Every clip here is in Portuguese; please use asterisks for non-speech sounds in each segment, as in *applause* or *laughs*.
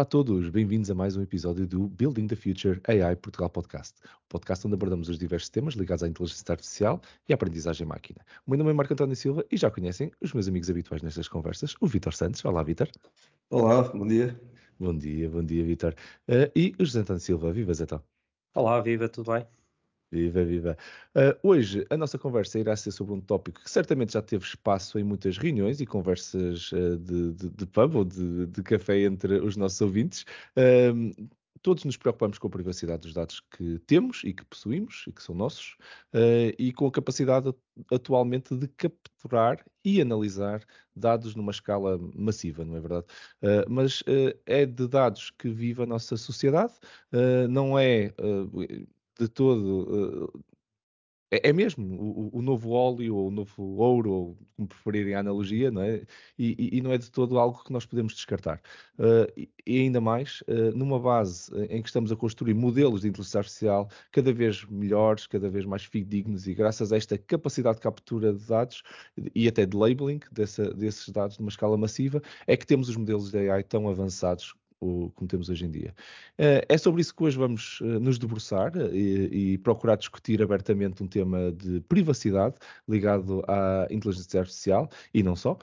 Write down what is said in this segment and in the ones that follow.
Olá a todos, bem-vindos a mais um episódio do Building the Future AI Portugal Podcast, o podcast onde abordamos os diversos temas ligados à inteligência artificial e à aprendizagem máquina. O meu nome é Marco António Silva e já conhecem os meus amigos habituais nestas conversas, o Vitor Santos. Olá, Vitor. Olá, bom dia. Bom dia, bom dia, Vitor. Uh, e o José António Silva. Viva, Zé Olá, viva, tudo bem? Viva, viva. Uh, hoje a nossa conversa irá ser sobre um tópico que certamente já teve espaço em muitas reuniões e conversas uh, de, de, de, pub ou de, de, café entre os nossos ouvintes. Uh, todos nos preocupamos com a privacidade dos dados que temos e que possuímos e que são nossos e com a capacidade atualmente de capturar e analisar dados numa escala massiva, não é verdade? mas é de dados que vive a nossa sociedade, não é de todo. Uh, é, é, mesmo o, o, novo óleo ou o novo ouro, ou como preferirem a analogia, não é? E, e, não é de todo algo que nós podemos descartar. Uh, e, e, ainda mais, uh, numa base em que estamos a construir modelos de inteligência artificial cada vez melhores, cada vez mais fidedignos, e graças a esta capacidade de captura de dados e até de labeling dessa, desses dados numa escala massiva, é que temos os modelos de AI tão avançados o, como temos hoje em dia. Uh, é sobre isso que hoje vamos uh, nos debruçar uh, e, e, procurar discutir abertamente um tema de privacidade ligado à inteligência artificial e não só.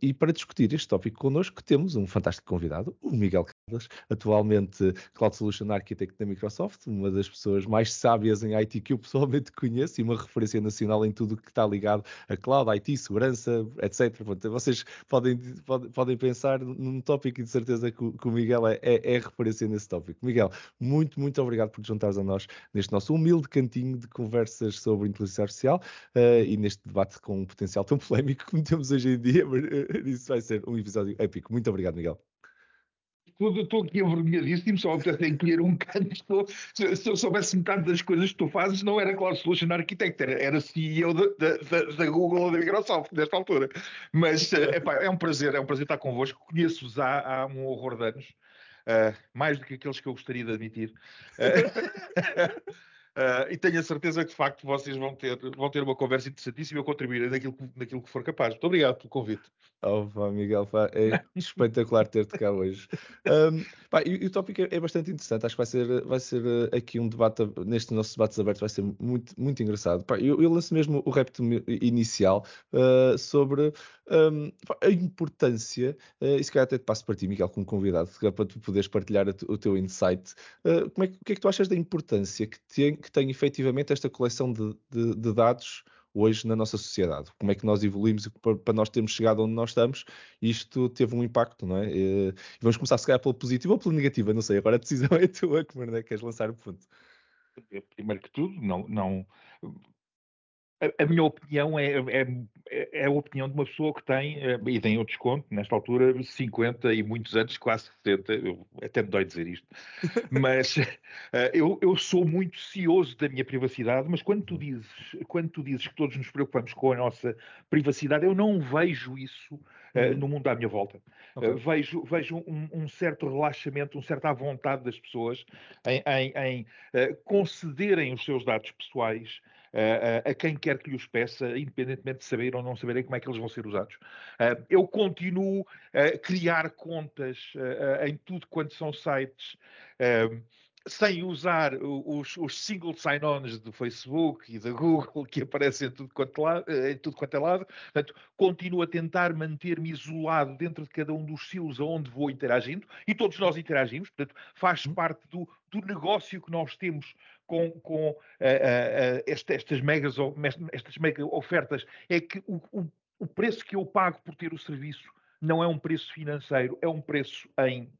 e para discutir este tópico connosco temos um fantástico convidado, o Miguel atualmente Cloud Solution Architect da Microsoft, uma das pessoas mais sábias em IT que eu pessoalmente *laughs* conheço e uma referência nacional em tudo o que está ligado a cloud, IT, segurança, etc. Vocês podem, podem, podem pensar num tópico e de certeza que, que o Miguel é, é, é referência nesse tópico. Miguel, muito, muito obrigado por te juntares a nós neste nosso humilde cantinho de conversas sobre inteligência artificial uh, e neste debate com um potencial tão *laughs* polémico como temos hoje em dia. Uh, isso vai ser um episódio épico. Muito obrigado, Miguel estou aqui avergonhadíssimo, só apetece encolher um canto. Estou, se, se, eu soubesse metade das coisas que tu fazes, não era Cloud Solution Architect, era, era CEO da, da, da, Google ou da Microsoft, nesta altura. Mas eh, epá, é um prazer, é um prazer estar convosco. Conheço-vos há, há um horror de anos. Uh, mais do que aqueles que eu gostaria de admitir. Uh, *laughs* Uh, e tenho a certeza que de facto vocês vão ter, vão ter uma conversa interessantíssima e eu contribuirei naquilo, naquilo que for capaz. Muito obrigado pelo convite. Oh, pá, Miguel, pá, é *laughs* espetacular ter-te cá hoje. Um, pá, e, e, o tópico é, é, bastante interessante. Acho que vai ser, vai ser eh, aqui um debate, neste nosso debate aberto, vai ser muito, muito engraçado. Pá, eu, eu lanço mesmo o repto inicial uh, sobre um, a importância, uh, e se calhar até te passo para ti, Miguel, como convidado, para tu poderes partilhar o teu insight. Uh, como é, o que é que tu achas da importância que tem, que tem efetivamente esta coleção de, de, de dados hoje na nossa sociedade. Como é que nós evoluímos para, nós termos chegado onde nós estamos? Isto teve um impacto, não é? E vamos começar, se calhar, pela positiva ou pela negativa, não sei. Agora a decisão *laughs* é tua, como é que queres lançar o ponto? Primeiro que tudo, não, não a, a minha opinião é, é, é, a opinião de uma pessoa que tem, eh, e tem o desconto, nesta altura, 50 e muitos anos, quase 70, eu até me dói dizer isto, *laughs* mas uh, eu, eu sou muito cioso da minha privacidade, mas quando tu, dizes, quando tu dizes que todos nos preocupamos com a nossa privacidade, eu não vejo isso uh, no mundo à minha volta. Okay. Uh, vejo vejo um, um, certo relaxamento, um certo à vontade das pessoas em, em, em concederem os seus dados pessoais a quem quer que lhes peça, independentemente de saber ou não saberem como é que eles vão ser usados. eu continuo a criar contas em tudo quanto são sites sem usar os, os single sign-ons do Facebook e da Google que aparecem em tudo quanto, lado, em tudo quanto é lado. Portanto, continuo a tentar manter-me isolado dentro de cada um dos silos aonde vou interagindo e todos nós interagimos. Portanto, faz uhum. parte do, do negócio que nós temos com, com uh, uh, este, estas, megas, estas mega ofertas. É que o, o, o preço que eu pago por ter o serviço não é um preço financeiro, é um preço em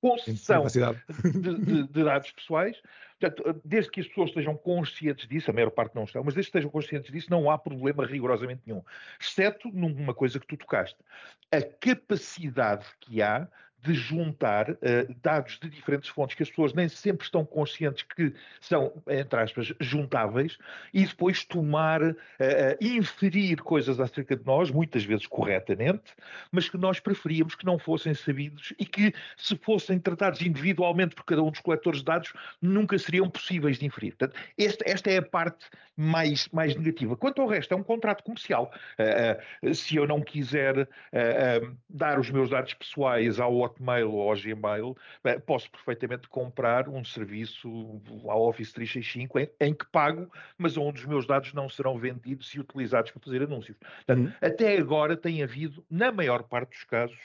concessão de, de, de, dados pessoais. Portanto, desde que as pessoas estejam conscientes disso, a maior parte não estão, mas desde que estejam conscientes disso, não há problema rigorosamente nenhum. Exceto numa coisa que tu tocaste. A capacidade que há de juntar uh, dados de diferentes fontes que as pessoas nem sempre estão conscientes que são, entre aspas, juntáveis, e depois tomar, uh, inferir coisas acerca de nós, muitas vezes corretamente, mas que nós preferíamos que não fossem sabidos e que, se fossem tratados individualmente por cada um dos coletores de dados, nunca seriam possíveis de inferir. Portanto, esta, esta é a parte mais, mais negativa. Quanto ao resto, é um contrato comercial. Uh, se eu não quiser dar os meus dados pessoais ao Hotmail ou ao Gmail, eh, posso perfeitamente comprar um serviço ao Office 365 em, em, que pago, mas onde os meus dados não serão vendidos e utilizados para fazer anúncios. Portanto, uhum. até agora tem havido, na maior parte dos casos,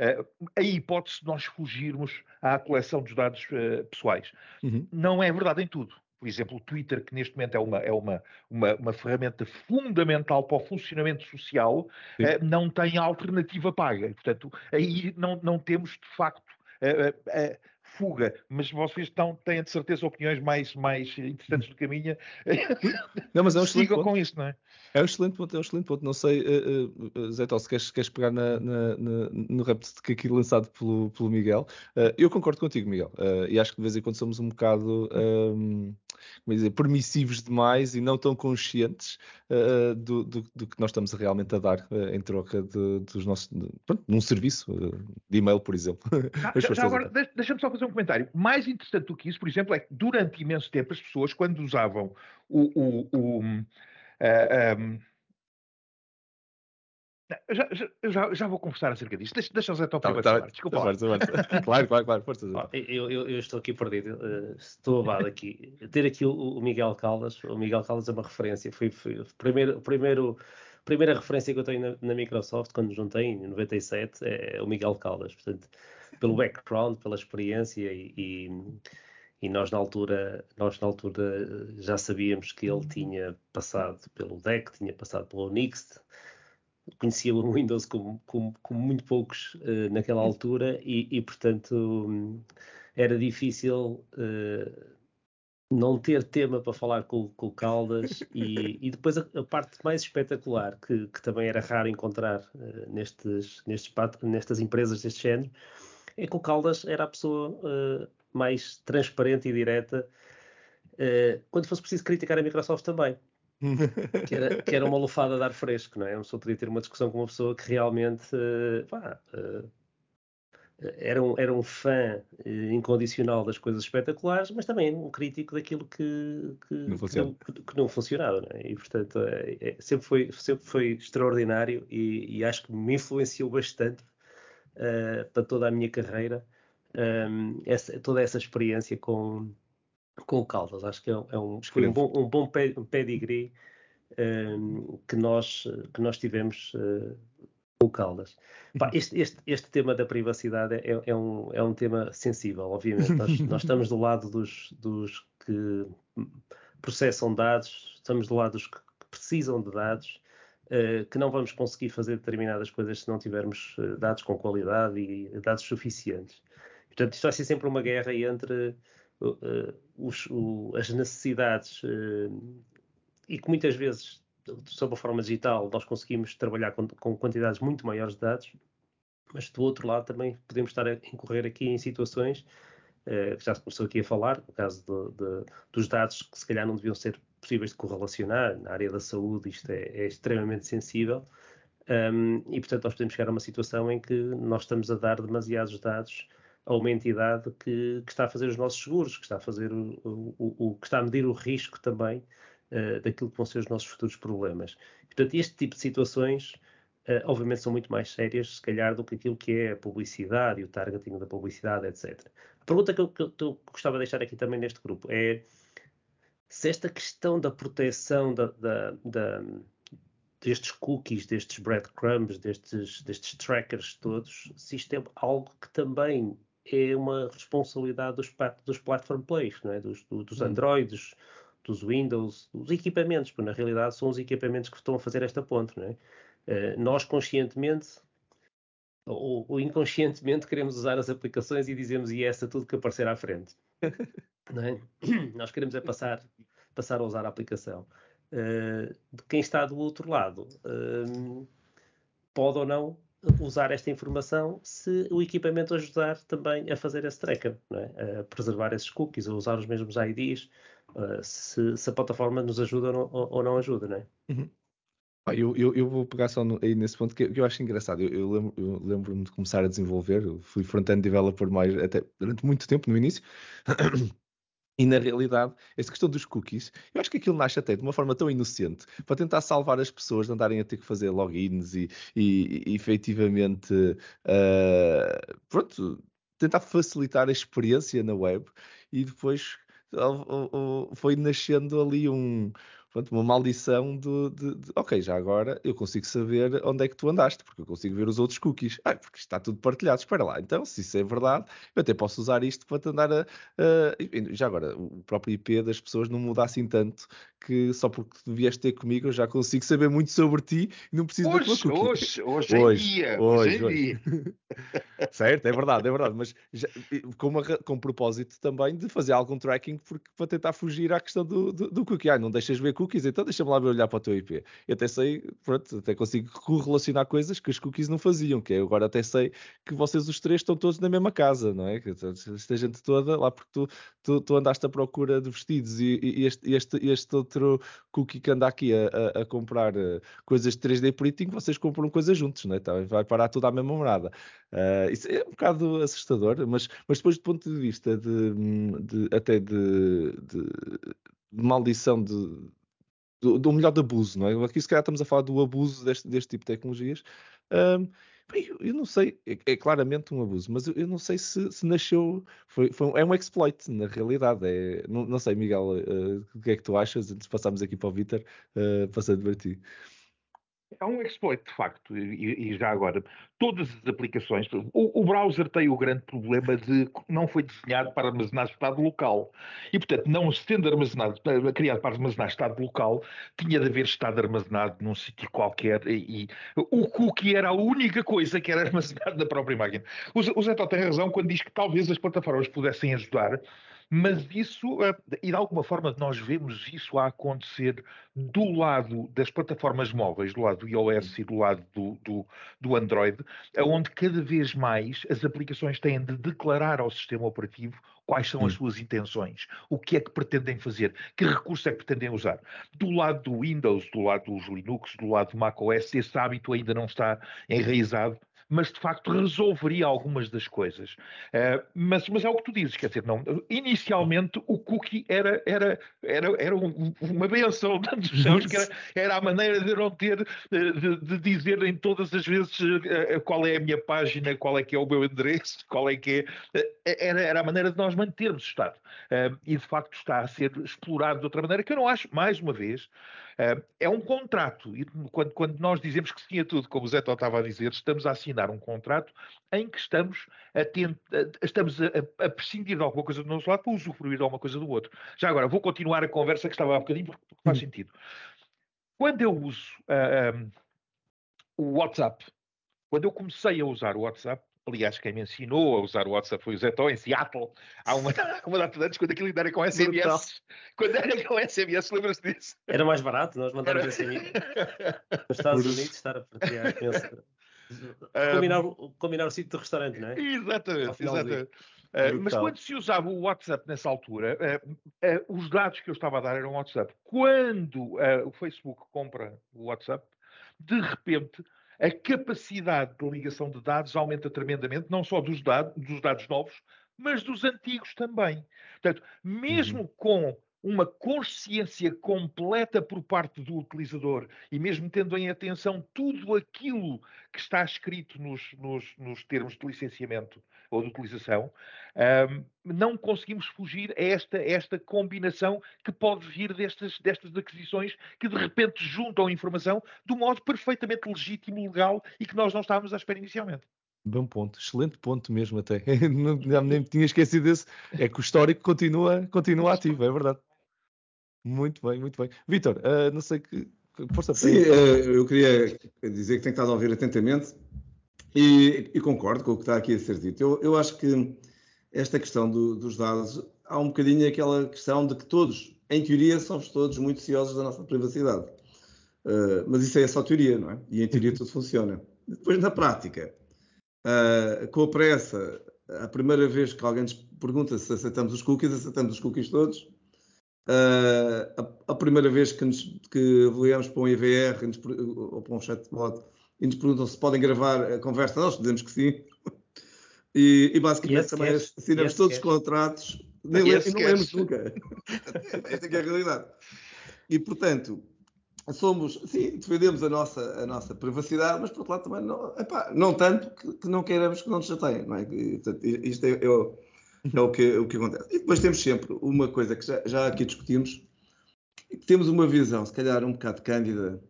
uh, a hipótese de nós fugirmos à coleção dos dados uh, pessoais. Uhum. Não é verdade em tudo por exemplo, o Twitter, que neste momento é uma, é uma, uma, uma ferramenta fundamental para o funcionamento social, eh, não tem alternativa paga. Portanto, aí não, não temos, de facto, fuga, mas vocês estão, têm de certeza opiniões mais, mais interessantes do que a minha. Não, mas é um *laughs* excelente ponto. com isso, não é? É um excelente ponto, é um excelente ponto. Não sei, uh, uh, Zé Tó, se queres, queres pegar na, na, na, no repto que aqui lançado pelo, pelo Miguel. Uh, eu concordo contigo, Miguel, e acho que de vez em quando somos um bocado um, como é dizer, permissivos demais e não tão conscientes uh, do, do, do, que nós estamos realmente a dar em troca de, dos nossos, de, pronto, num serviço de e-mail, por exemplo. Ah, *laughs* já, já agora, deixa-me só fazer um comentário. Mais interessante do que isso, por exemplo, é que durante imenso tempo as pessoas, quando usavam o. o, o uh, um, já, já, já, vou conversar acerca disto. Deixa, deixa o Zé Top tá, tá, Desculpa. Tá, *laughs* claro, claro, claro. Força, eu, eu, eu, estou aqui perdido. Uh, estou abado aqui. Ter aqui o, o, Miguel Caldas. O Miguel Caldas é uma referência. Foi, foi o primeiro, primeiro, primeira referência que eu tenho na, na, Microsoft, quando juntei em 97, é, é o Miguel Caldas. Portanto, pelo background, pela experiência e, e, e, nós na altura nós na altura já sabíamos que ele tinha passado pelo DEC, tinha passado pelo Unix, conhecia o Windows como, como, como muito poucos uh, naquela altura e, e portanto um, era difícil uh, não ter tema para falar com, com o Caldas *laughs* e, e depois a, a, parte mais espetacular que, que, também era raro encontrar uh, nestes, nestes, nestas empresas deste género é que o Caldas era a pessoa mais transparente e direta quando fosse preciso criticar a Microsoft também. Que, era, que, era, uma lufada de ar fresco, não é? Uma pessoa podia ter uma discussão com uma pessoa que realmente uh, pá, era, um, era um fã incondicional das coisas espetaculares, mas também um crítico daquilo que, que, não, que não, que não, funcionava, não é? E portanto é, é, sempre, foi, sempre foi extraordinário e, e acho que me influenciou bastante uh, para toda a minha carreira, um, essa, toda essa experiência com, com o Caldas. Acho que é, é um, foi um bom, um bom pedigree um, que, nós, que nós tivemos uh, com o Caldas. Pá, este, este, este, tema da privacidade é, é, um, é um tema sensível, obviamente. Nós, *laughs* nós estamos do lado dos, dos que processam dados, estamos do lado dos que precisam de dados uh, que não vamos conseguir fazer determinadas coisas se não tivermos uh, dados com qualidade e dados suficientes. Portanto, isto vai ser sempre uma guerra entre os, o, as necessidades e que muitas vezes, sob a forma digital, nós conseguimos trabalhar com, com quantidades muito maiores de dados, mas do outro lado também podemos estar a incorrer aqui em situações que já se começou aqui a falar, no caso de, de, dos dados que se calhar não deviam ser possíveis de correlacionar. Na área da saúde isto é, é extremamente sensível um, e, portanto, nós podemos chegar a uma situação em que nós estamos a dar demasiados dados a uma entidade que, que está a fazer os nossos seguros, que está a fazer o, o, o que está a medir o risco também uh, daquilo que vão ser os nossos futuros problemas. Portanto, este tipo de situações Uh, obviamente são muito mais sérias, se calhar, do que aquilo que é a publicidade e o targeting da publicidade, etc. A pergunta que eu, que eu, gostava de deixar aqui também neste grupo é se esta questão da proteção da, da, da, destes cookies, destes breadcrumbs, destes, destes trackers todos, se isto é algo que também é uma responsabilidade dos, dos platform plays, não é? dos, dos hum. Androids, dos Windows, dos equipamentos, porque na realidade são os equipamentos que estão a fazer esta ponte. Não é? Uh, nós conscientemente ou, ou, inconscientemente queremos usar as aplicações e dizemos e essa tudo que aparecer à frente. *laughs* É? *clears throat* Nós queremos é passar, passar a usar a aplicação. Uh, de quem está do outro lado uh, pode ou não usar esta informação se o equipamento ajudar também a fazer esse tracker, é? a preservar esses cookies, a usar os mesmos IDs, uh, se, se, a plataforma nos ajuda ou não, ou não ajuda. Não é? Uhum. Eu, eu, eu, vou pegar só no, aí nesse ponto que, que eu acho engraçado. Eu, eu lembro-me lembro de começar a desenvolver, eu fui front-end developer mais, até durante muito tempo no início. E na realidade, esta questão dos cookies, eu acho que aquilo nasce até de uma forma tão inocente para tentar salvar as pessoas de andarem a ter que fazer logins e, e, e efetivamente uh, pronto, tentar facilitar a experiência na web e depois foi nascendo ali um, pronto, uma maldição de, de, de, ok, já agora eu consigo saber onde é que tu andaste, porque eu consigo ver os outros cookies. Ah, porque está tudo partilhado. Espera lá, então, se isso é verdade, eu até posso usar isto para te andar a. a já agora, o próprio IP das pessoas não muda assim tanto que só porque tu vieste ter comigo eu já consigo saber muito sobre ti e não preciso hoje, da tua cookie. Hoje, hoje, hoje em dia. Hoje, hoje, em dia. *laughs* certo, é verdade, é verdade. Mas já, com, uma, com propósito também de fazer algum tracking porque, para tentar fugir à questão do, do, do cookie. Ah, não deixas ver cookies cookies, então deixa-me lá olhar para o teu IP. Eu até sei, pronto, até consigo correlacionar coisas que os cookies não faziam, que é, agora até sei que vocês os três estão todos na mesma casa, não é? Esta gente toda, lá porque tu, tu, tu andaste à procura de vestidos e, e este, este, este outro cookie que anda aqui a, a, a comprar uh, coisas de 3D printing, vocês compram coisas juntos, não é? Tá, vai parar tudo à mesma morada. Uh, isso é um bocado assustador, mas, mas depois do ponto de vista de, de até de, de, de maldição de, do, do melhor abuso, não é? Aqui se calhar estamos a falar do abuso deste, deste tipo de tecnologias. Um, eu, eu, não sei, é, é, claramente um abuso, mas eu, eu não sei se, se nasceu, foi, foi, é um exploit na realidade. É, não, não sei, Miguel, uh, o que é que tu achas? Antes de passarmos aqui para o Vitor, uh, passando para ti. É um exploit, de facto, e, e já agora, todas as aplicações, o, o, browser tem o grande problema de não foi desenhado para armazenar estado local. E, portanto, não sendo armazenado, criado para armazenar estado local, tinha de haver estado armazenado num sítio qualquer e, e, o cookie era a única coisa que era *laughs* armazenado na própria máquina. O, o Zé tem razão quando diz que talvez as plataformas pudessem ajudar, mas isso, eh, e de alguma forma nós vemos isso a acontecer do lado das plataformas móveis, do lado do iOS e do lado do, do, do Android, onde cada vez mais as aplicações têm de declarar ao sistema operativo quais são as suas intenções, o que é que pretendem fazer, que recursos é que pretendem usar. Do lado do Windows, do lado dos Linux, do lado do macOS, esse hábito ainda não está enraizado mas de facto resolveria algumas das coisas. Uh, mas, mas é o que tu dizes, quer dizer, não, inicialmente o cookie era, era, era, era um, uma benção *laughs* que era, era, a maneira de não ter, de, de, dizer em todas as vezes uh, qual é a minha página, qual é que é o meu endereço, *laughs* qual é que é. Era, era a maneira de nós mantermos o Estado. e de facto está a ser explorado de outra maneira, que eu não acho, mais uma vez, é um contrato. E quando, quando nós dizemos que sim a tudo, como o Zé Tó estava a dizer, estamos a assinar um contrato em que estamos a, tent, estamos a, a, prescindir de alguma coisa do nosso lado para usufruir de alguma coisa do outro. Já agora, vou continuar a conversa que estava há bocadinho, porque, porque faz hum. sentido. Quando eu uso uh, um, o WhatsApp, quando eu comecei a usar o WhatsApp, Aliás, quem me ensinou a usar o WhatsApp foi o Zé Tó, em Seattle, há uma, *laughs* *laughs* uma data de anos, quando aquilo ainda era com SMS. Quando era com SMS, lembras-te disso? Era mais barato, nós mandarmos SMS. *laughs* Nos Estados Unidos, estar a partilhar. Combinar, um, combinar o sítio do restaurante, não é? Exatamente, exatamente. Uh, mas quando se usava o WhatsApp nessa altura, uh, uh, os dados que eu estava a dar eram o WhatsApp. Quando o Facebook compra o WhatsApp, de repente a capacidade de ligação de dados aumenta tremendamente, não só dos, dados, dos dados novos, mas dos antigos também. Portanto, mesmo uhum. com uma consciência completa por parte do utilizador e mesmo tendo em atenção tudo aquilo que está escrito nos, nos, nos termos de licenciamento ou de utilização, um, não conseguimos fugir a esta, esta combinação que pode vir destas, destas aquisições que de repente juntam informação de um modo perfeitamente legítimo, legal e que nós não estávamos à espera inicialmente. Bom ponto, excelente ponto mesmo até. *laughs* Não, nem tinha esquecido desse. É que o histórico continua, continua ativo, é verdade. Muito bem, muito bem. Vitor, uh, não sei que. Força Sim, uh, eu queria dizer que tenho estado a ouvir atentamente e, e, concordo com o que está aqui a ser dito. Eu, eu acho que esta questão do, dos dados, há um bocadinho aquela questão de que todos, em teoria, somos todos muito ciosos da nossa privacidade. Uh, mas isso é só teoria, não é? E em teoria tudo funciona. Depois, na prática, com a pressa, a primeira vez que alguém nos pergunta se aceitamos os cookies, aceitamos os cookies todos Uh, a, a, primeira vez que, nos, que avaliamos para um IVR nos, ou para um chatbot e nos perguntam se podem gravar a conversa, nós dizemos que sim. E, e basicamente yes, também yes, assinamos yes, todos os contratos Nem lemos, não lemos nunca. *laughs* Esta é a realidade. E, portanto, somos, sim, defendemos a nossa, a nossa privacidade, mas por outro lado também não, epá, não tanto que, que, não queiramos que não nos chateiem, não é? E, portanto, isto é, o, é o, que, o que acontece. E depois temos sempre uma coisa que já, já aqui discutimos, temos uma visão, se calhar um bocado cândida,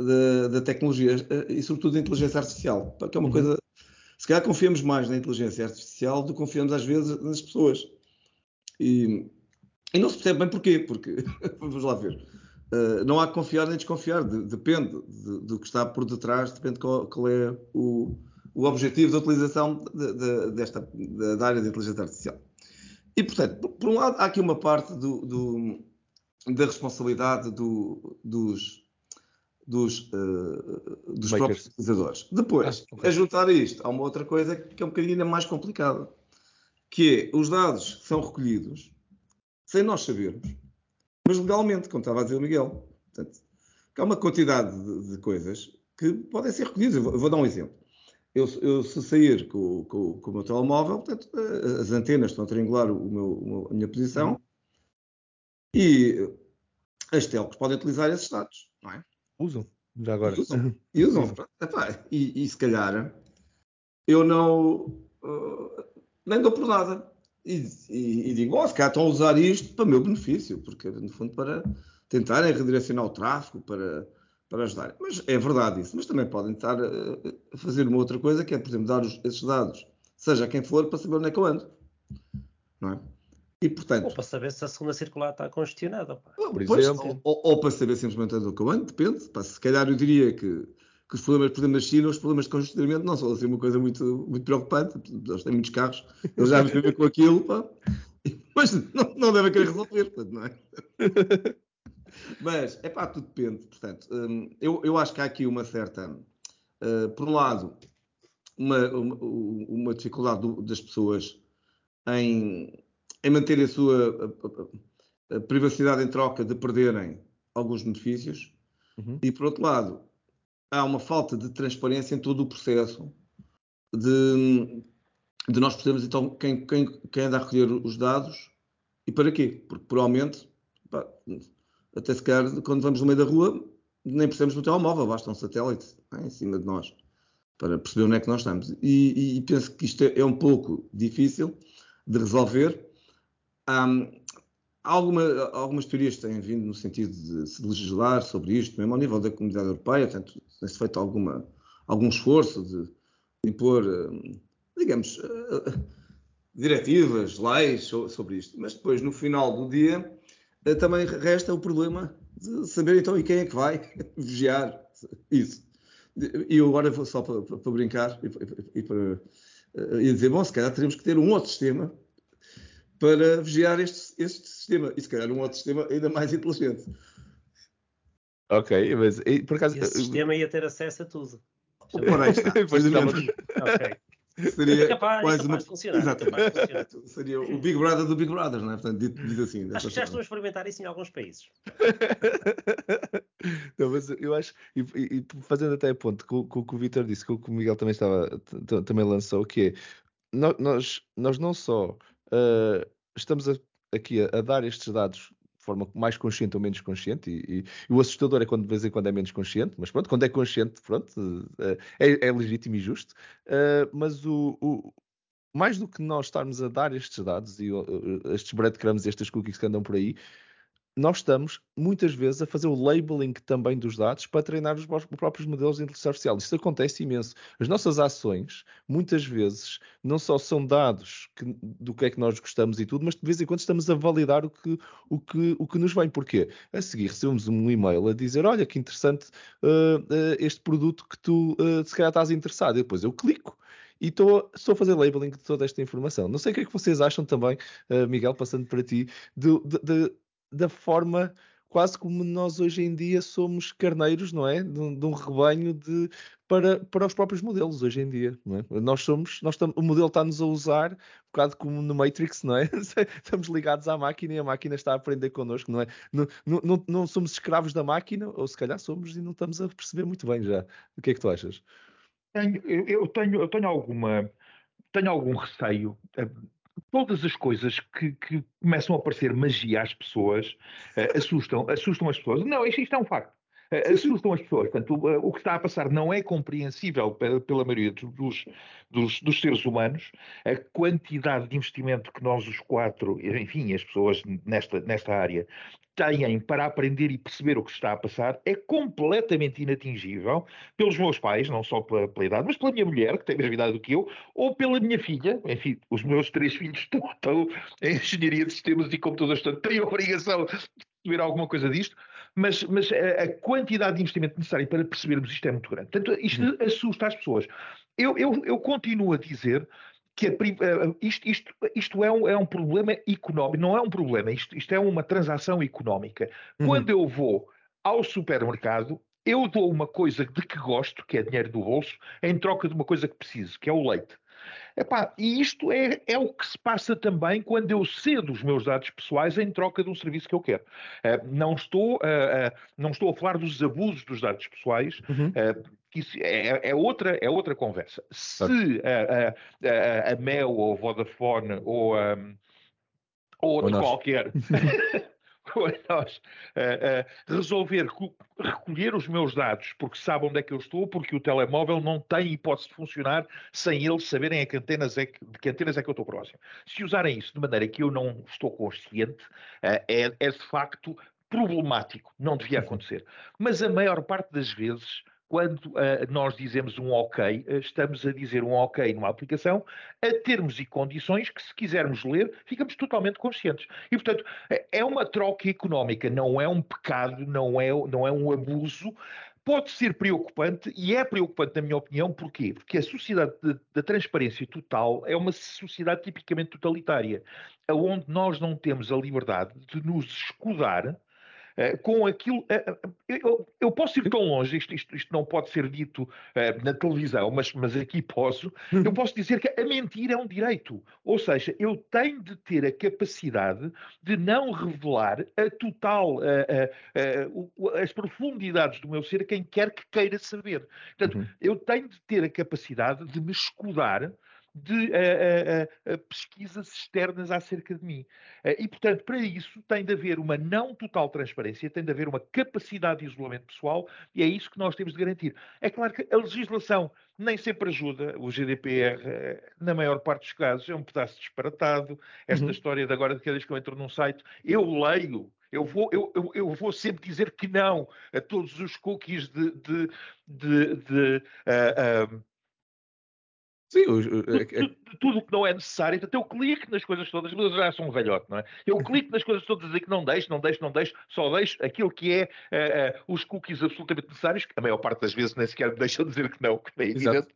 da, da tecnologia eh, e sobretudo da inteligência artificial, que é uma uhum. coisa, se calhar confiamos mais na inteligência artificial do que confiamos às vezes nas pessoas. E, e não se percebe bem porquê, porque, *laughs* vamos lá ver, uh, não há que confiar nem desconfiar, de, depende de, do que está por detrás, depende qual, qual é o, o objetivo da utilização de, de, desta, da área da inteligência artificial. E, portanto, por, por um lado, há aqui uma parte do, do, da responsabilidade do, dos, dos, uh, dos próprios utilizadores. Depois, ah, okay. a juntar a isto, há uma outra coisa que é um bocadinho ainda mais complicada, que é os dados são recolhidos sem nós sabermos, mas legalmente, como estava a dizer o Miguel. Portanto, há uma quantidade de, de, coisas que podem ser recolhidas. Eu vou, eu vou dar um exemplo. Eu, eu, se sair com, com, com, o meu telemóvel, portanto, as antenas estão a triangular o meu, a minha posição uhum. e as telcos podem utilizar esses dados, não é? Usam, já agora. Usam, e usam. Epá, e, e, se calhar eu não uh, nem dou por nada. E, e, e digo, oh, se calhar estão a usar isto para o meu benefício, porque no fundo para tentarem redirecionar o tráfego, para, para ajudar. Mas é verdade isso. Mas também podem estar a fazer uma outra coisa, que é, por exemplo, dar os, esses dados, seja a quem for, para saber onde é que eu ando. Não é? E, portanto, ou para saber se a segunda circular está congestionada. Por pois, exemplo. Ou, ou, para saber simplesmente onde é que eu ando, depende. Pá, se calhar eu diria que, que os problemas, por exemplo, na China, os problemas de congestionamento não são assim uma coisa muito, muito preocupante. Eles têm muitos carros, eles já vivem com aquilo, pá. *laughs* mas não, não devem querer resolver, portanto, não é? *laughs* mas, é pá, tudo depende. Portanto, hum, eu, eu acho que há aqui uma certa, uh, por um lado, uma, uma, uma dificuldade das pessoas em em manter a sua a, a, a privacidade em troca de perderem alguns benefícios. Uhum. E, por outro lado, há uma falta de transparência em todo o processo de, de nós percebermos então quem, quem, quem anda a recolher os dados e para quê. Porque, provavelmente, pá, até se calhar, quando vamos no meio da rua, nem percebemos no telemóvel, basta um satélite é, em cima de nós para perceber onde é que nós estamos. E, e penso que isto é, um pouco difícil de resolver, um, alguma, algumas teorias têm vindo no sentido de se legislar sobre isto, mesmo ao nível da comunidade europeia, portanto, tem-se feito alguma, algum esforço de impor, digamos, diretivas, leis sobre isto, mas depois, no final do dia, eh, também resta o problema de saber então e quem é que vai *laughs* vigiar isso. E eu agora vou só para, para brincar e, para eh, e dizer, bom, se calhar teremos que ter um outro sistema para vigiar este, este sistema. E se calhar um outro sistema ainda mais inteligente. Ok, mas por acaso. Esse sistema ia ter acesso a tudo. Ora, aí está. *laughs* *laughs* ok. Seria é capaz, quase uma... Exatamente. Seria o Big Brother do Big Brother, não é? Portanto, dito, assim. Acho que já estão a experimentar isso em alguns países. *laughs* não, mas eu acho, e, e fazendo até a ponto com, com o que o Vitor disse, com o que o Miguel também estava, também lançou, que é nós, nós não só uh, estamos a, aqui a, a, dar estes dados forma mais consciente ou menos consciente, e, e, e, o assustador é quando de vez em quando é menos consciente, mas pronto, quando é consciente, pronto, uh, é, é, legítimo e justo, uh, mas o, o, mais do que nós estarmos a dar estes dados e estes breadcrumbs, estas cookies que andam por aí, nós estamos muitas vezes a fazer o labeling também dos dados para treinar os próprios modelos de inteligência artificial. Isso acontece imenso. As nossas ações, muitas vezes, não só são dados que, do que é que nós gostamos e tudo, mas de vez em quando estamos a validar o que, o que, o que nos vem. Porquê? A seguir recebemos um e-mail a dizer: Olha, que interessante uh, uh, este produto que tu uh, se calhar estás interessado. E depois eu clico e estou a fazer labeling de toda esta informação. Não sei o que é que vocês acham também, uh, Miguel, passando para ti, de, de, de, da forma quase como nós hoje em dia somos carneiros, não é? De, de, um rebanho de, para, para os próprios modelos hoje em dia, não é? Nós somos, nós tam, o modelo está-nos a usar, um bocado como no Matrix, não é? *laughs* Estamos ligados à máquina e a máquina está a aprender connosco, não é? Não, não, não, não somos escravos da máquina, ou se calhar somos e não estamos a perceber muito bem já. O que é que tu achas? Tenho, eu, tenho, eu tenho alguma, tenho algum receio, eh, todas as coisas que, que, começam a parecer magia às pessoas uh, assustam, assustam as pessoas. Não, isto, isto é um facto. Assustam as pessoas. Portanto, o, o, que está a passar não é compreensível pela, maioria dos, dos, dos, seres humanos. A quantidade de investimento que nós, os quatro, enfim, as pessoas nesta, nesta área, têm para aprender e perceber o que está a passar é completamente inatingível pelos meus pais, não só pela, pela idade, mas pela minha mulher, que tem mesma idade do que eu, ou pela minha filha. Enfim, os meus três filhos estão, estão em engenharia de sistemas e computadores, portanto, têm a obrigação de perceber alguma coisa disto, mas, mas a, a, quantidade de investimento necessário para percebermos isto é muito grande. Portanto, isto hum. assusta as pessoas. Eu, eu, eu continuo a dizer que a, eh, isto, isto, isto é, um, é, um, problema económico, não é um problema, isto, isto é uma transação económica. Uhum. Quando eu vou ao supermercado, eu dou uma coisa de que gosto, que é dinheiro do bolso, em troca de uma coisa que preciso, que é o leite. Epá, e isto é, é o que se passa também quando eu cedo os meus dados pessoais em troca de um serviço que eu quero. Uh, não, estou, uh, uh, não estou a falar dos abusos dos dados pessoais, uhum. isso é, é, outra, é outra conversa. Se a, a, a, Mel ou a Vodafone ou, um, ou outra qualquer *laughs* nós uh, uh, resolver recolher os meus dados porque sabe onde é que eu estou, porque o telemóvel não tem hipótese de funcionar sem eles saberem a que antenas é que, de que antenas é que eu estou próximo. Se usarem isso de maneira que eu não estou consciente, uh, é, é de facto problemático, não devia acontecer. Mas a maior parte das vezes quando uh, nós dizemos um OK, uh, estamos a dizer um OK numa aplicação a termos e condições que, se quisermos ler, ficamos totalmente conscientes. E, portanto, é uma troca económica, não é um pecado, não é, não é um abuso. Pode ser preocupante, e é preocupante, na minha opinião, porquê? Porque a sociedade da transparência total é uma sociedade tipicamente totalitária, onde nós não temos a liberdade de nos escudar eh, com aquilo. Eh, eu, eu, posso ir tão longe, isto, isto, isto não pode ser dito na televisão, mas, mas aqui posso. Uhum. Eu posso dizer que a mentira é um direito. Ou seja, eu tenho de ter a capacidade de não revelar a total, as profundidades do meu ser a quem quer que queira saber. Portanto, uhum. eu tenho de ter a capacidade de me escudar de uh, uh, pesquisas externas acerca de mim. e, portanto, para isso tem de haver uma não total transparência, tem de haver uma capacidade de isolamento pessoal e é isso que nós temos de garantir. É claro que a legislação nem sempre ajuda. O GDPR, na maior parte dos casos, é um pedaço disparatado. Esta uhum. história de agora, de cada vez que eu entro num site, eu leio eu vou, eu, eu, eu, vou sempre dizer que não a todos os cookies de, de, de, de uh, uh, Sim, é, é... tudo o que não é necessário. Então eu clico nas coisas todas, mas eu já sou um velhote, não é? Eu clico nas coisas todas e que não deixo, não deixo, não deixo, só deixo aquilo que é uh, uh, os cookies absolutamente necessários, que a maior parte das vezes nem sequer me deixam dizer que não, que é evidente.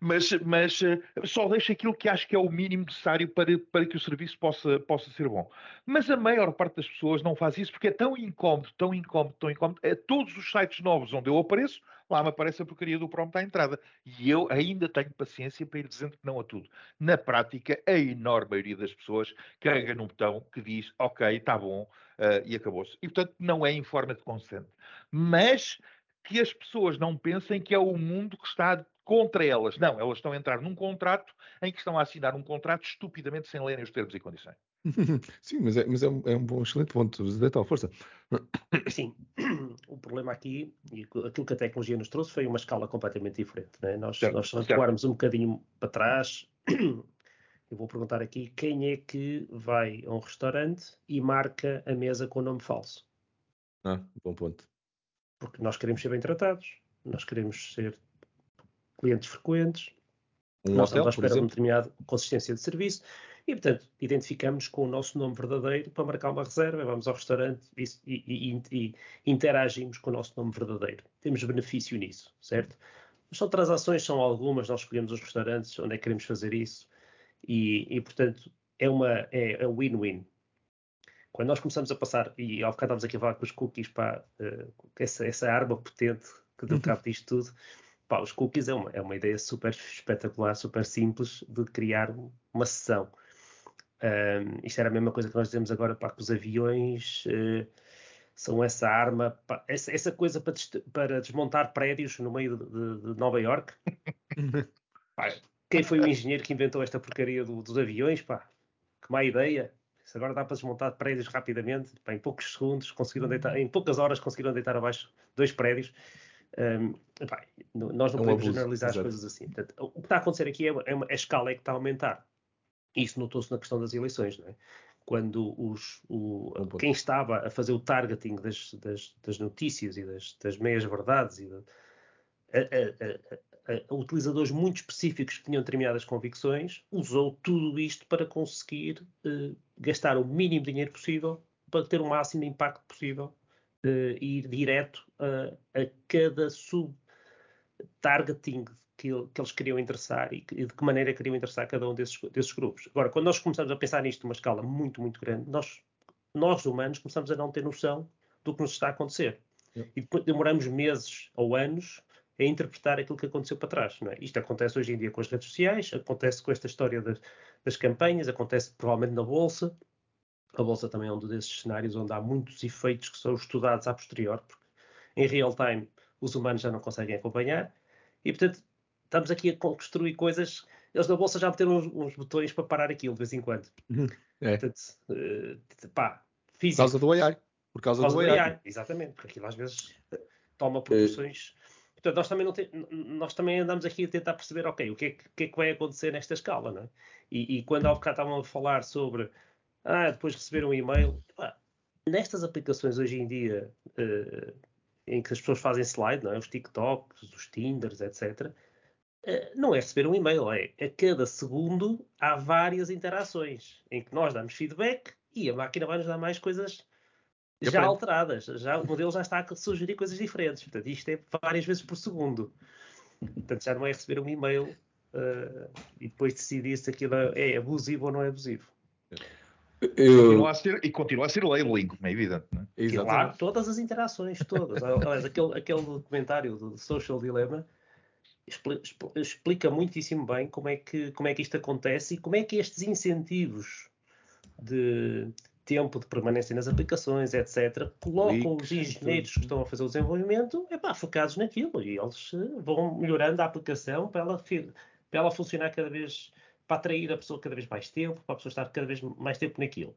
Mas, mas uh, só deixo aquilo que acho que é o mínimo necessário para, para que o serviço possa, possa ser bom. Mas a maior parte das pessoas não faz isso porque é tão incómodo, tão incómodo, tão incómodo. É, todos os sites novos onde eu apareço, lá me aparece a porcaria do prompt à entrada. E eu ainda tenho paciência para ir dizendo que não a tudo. Na prática, a enorme maioria das pessoas carrega num botão que diz ok, está bom, uh, e acabou-se. E portanto não é em forma de consente. Mas que as pessoas não pensem que é o mundo que está contra elas. Não, elas estão a entrar num contrato em que estão a assinar um contrato estupidamente sem lerem os termos e condições. *laughs* Sim, mas é, mas é, um, é um bom, excelente ponto de tal força. Sim, *coughs* o problema aqui, e aquilo que a tecnologia nos trouxe, foi uma escala completamente diferente. Né? Nós, certo, nós recuarmos um bocadinho para trás, *coughs* eu vou perguntar aqui quem é que vai a um restaurante e marca a mesa com o nome falso. Ah, bom ponto. Porque nós queremos ser bem tratados, nós queremos ser clientes frequentes, um nós hotel, estamos à espera de uma determinada consistência de serviço e, portanto, identificamos com o nosso nome verdadeiro para marcar uma reserva, vamos ao restaurante e, e, e, interagimos com o nosso nome verdadeiro. Temos benefício nisso, certo? Mas são transações, são algumas, nós escolhemos os restaurantes onde é que queremos fazer isso e, portanto, é uma é, é win-win. Quando nós começamos a passar, e ao bocado estávamos aqui a falar com os cookies, pá, uh, essa, essa arma potente que deu cabo disto tudo, Pá, os cookies é uma, é uma ideia super espetacular, super simples de criar uma sessão. Um, isto era a mesma coisa que nós dizemos agora para que os aviões uh, são essa arma, pá, essa, essa, coisa para, des para, desmontar prédios no meio de, de, de Nova York. *laughs* quem foi o engenheiro que inventou esta porcaria do, dos aviões? Pá? má ideia. Se agora dá para desmontar prédios rapidamente, em poucos segundos, conseguiram deitar, em poucas horas conseguiram deitar abaixo dois prédios. Um, nós não é podemos abuso, generalizar exato. as coisas assim. Portanto, o que está a acontecer aqui é, é uma, a escala é que está a aumentar. Isso notou-se na questão das eleições, não é? Quando os, o, quem estava a fazer o targeting das, das, das notícias e das, das meias-verdades e de, a, a, a, utilizadores muito específicos que tinham determinadas convicções, usou tudo isto para conseguir uh, gastar o mínimo dinheiro possível para ter o máximo de impacto possível uh, e ir direto a cada sub-targeting que, que, eles queriam interessar e, que, e, de que maneira queriam interessar cada um desses, desses grupos. Agora, quando nós começamos a pensar nisto numa escala muito, muito grande, nós, nós humanos começamos a não ter noção do que nos está a acontecer. E demoramos meses ou anos a interpretar aquilo que aconteceu para trás. É? Isto acontece hoje em dia com as redes sociais, acontece com esta história das, das campanhas, acontece provavelmente na Bolsa. A Bolsa também é um desses cenários onde há muitos efeitos que são estudados a posterior, porque em real time os humanos já não conseguem acompanhar. E, portanto, estamos aqui a construir coisas. Eles na Bolsa já meteram uns, uns botões para parar aquilo de vez em quando. Uhum. É. Portanto, uh, pá, físico. Por causa do AI. Por causa, Por causa do, do AI. AI. Exatamente, porque aquilo às vezes toma proporções. Portanto, nós também, não te, nós também andamos aqui a tentar perceber, ok, o que é que, que, é que vai acontecer nesta escala, não é? E, e quando há bocado estavam a falar sobre, ah, depois receber um e-mail, pá, nestas aplicações hoje em dia, uh, em que as pessoas fazem slide, não é? Os TikToks, os Tinders, etc., não é receber um e-mail, é a cada segundo há várias interações em que nós damos feedback e a máquina vai nos dar mais coisas já alteradas. Já, o modelo já está a sugerir coisas diferentes. Portanto, isto é várias vezes por segundo. Portanto, já não é receber um e-mail uh, e depois decidir se aquilo é abusivo ou não é abusivo. Eu... Continua a ser, e continua a ser labeling, como é evidente. Não é? Lá, todas as interações, todas. Aliás, aquele, aquele documentário do Social Dilemma explica muitíssimo bem como é, que, como é que isto acontece e como é que estes incentivos de, tempo de permanência nas aplicações, etc., colocam os engenheiros que estão a fazer o desenvolvimento epá, focados naquilo e eles eh, vão melhorando a aplicação para ela, para ela funcionar cada vez, para atrair a pessoa cada vez mais tempo, para a pessoa estar cada vez mais tempo naquilo.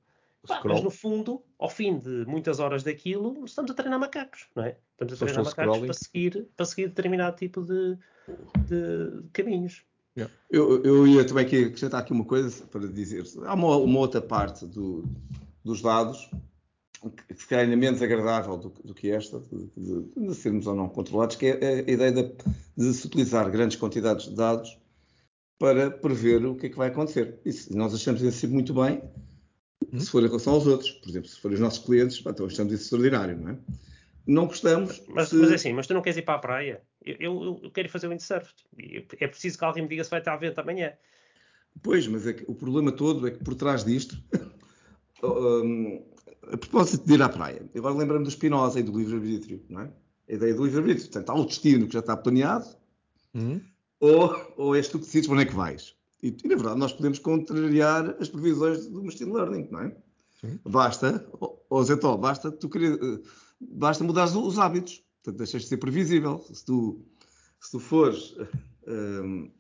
Mas no fundo, ao fim de muitas horas daquilo, estamos a treinar macacos, não é? Estamos a treinar macacos para seguir, para seguir determinado tipo de, de caminhos. Yeah. Eu, eu ia também aqui acrescentar aqui uma coisa para dizer. Há uma, uma outra parte do, dos dados, que se calhar ainda menos agradável do, do que esta, de, de, de, sermos ou não controlados, que é a ideia de, de, se utilizar grandes quantidades de dados para prever o que é que vai acontecer. Isso, nós achamos isso muito bem, hum? se for em relação aos outros. Por exemplo, se forem os nossos clientes, pá, então achamos isso extraordinário, não é? Não gostamos. Mas, se... mas é assim, mas tu não queres ir para a praia? Eu, eu, eu quero fazer o windsurf. É preciso que alguém me diga se vai estar vento amanhã. Pois, mas é que, o problema todo é que por trás disto *laughs* um, a propósito de ir à praia, agora lembro-me do Spinoza e do livre-arbítrio, não é? A ideia do livre-arbítrio. Portanto, há um destino que já está planeado, uhum. ou, ou és tu que decides para onde é que vais. E, e, na verdade, nós podemos contrariar as previsões do machine learning, não é? Sim. Basta, ou Zetó, basta, tu querer, basta mudar os hábitos. Portanto, deixas de ser previsível. Se tu, se tu fores, um,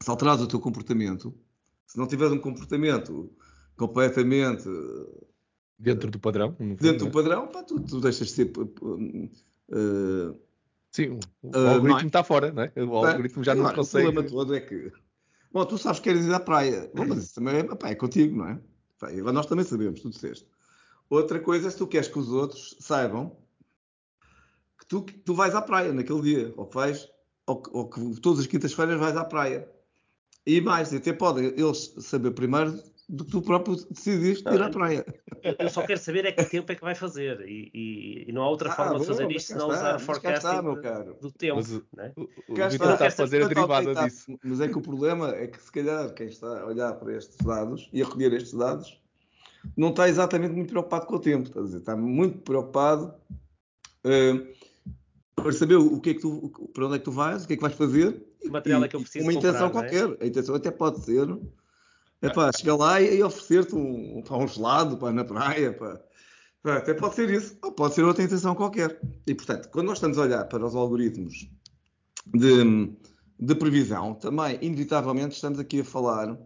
se alterares o teu comportamento, se não tiveres um comportamento completamente dentro do padrão. Dentro do é? padrão, pá, tu, tu deixas de ser. Uh, Sim, o, uh, algoritmo é? está fora, não é? O algoritmo já não, não consegue. O problema todo é que. Bom, tu sabes que queres ir à praia. Bom, mas isso também é, pá, é contigo, não é? Pá, nós também sabemos, tu disseste. Outra coisa é se tu queres que os outros saibam que tu, que tu vais à praia naquele dia, ou que vais, ou, ou que todas as quintas-feiras vais à praia. E mais, até podem eles saber primeiro do que tu próprio decidiste ir à praia. Eu só quero saber é que tempo é que vai fazer e, e, e não há outra ah, forma bom, de fazer isto senão usar a forecasting está, do tempo. Mas, né? o, o, o Vitor está a fazer a derivada disso. Mas é que o problema é que se calhar quem está a olhar para estes dados e a recolher estes dados não está exatamente muito preocupado com o tempo, está, dizer, está muito preocupado uh, para saber o que é que tu, para onde é que tu vais, o que é que vais fazer. O material é que eu preciso Uma comprar, intenção é? qualquer. A intenção até pode ser é pá, chegar lá e, e oferecer-te um, um gelado pá, na praia. Pá. Pá, até pode ser isso, ou pode ser outra intenção qualquer. E portanto, quando nós estamos a olhar para os algoritmos de, de previsão, também, inevitavelmente, estamos aqui a falar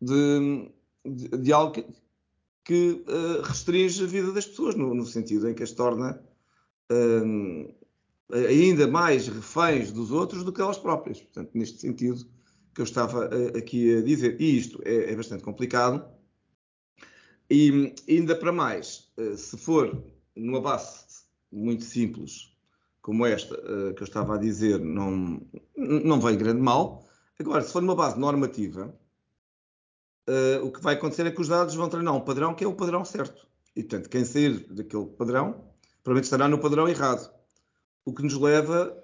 de, de, de algo que, que uh, restringe a vida das pessoas, no, no sentido em que as torna uh, ainda mais reféns dos outros do que elas próprias. Portanto, neste sentido que eu estava uh, aqui a dizer, e isto é, é bastante complicado, e ainda para mais, se for numa base muito simples como esta que eu estava a dizer, não, não vem grande mal. Agora, se for numa base normativa, o que vai acontecer é que os dados vão treinar um padrão que é o padrão certo. E, portanto, quem sair daquele padrão, provavelmente estará no padrão errado. O que nos leva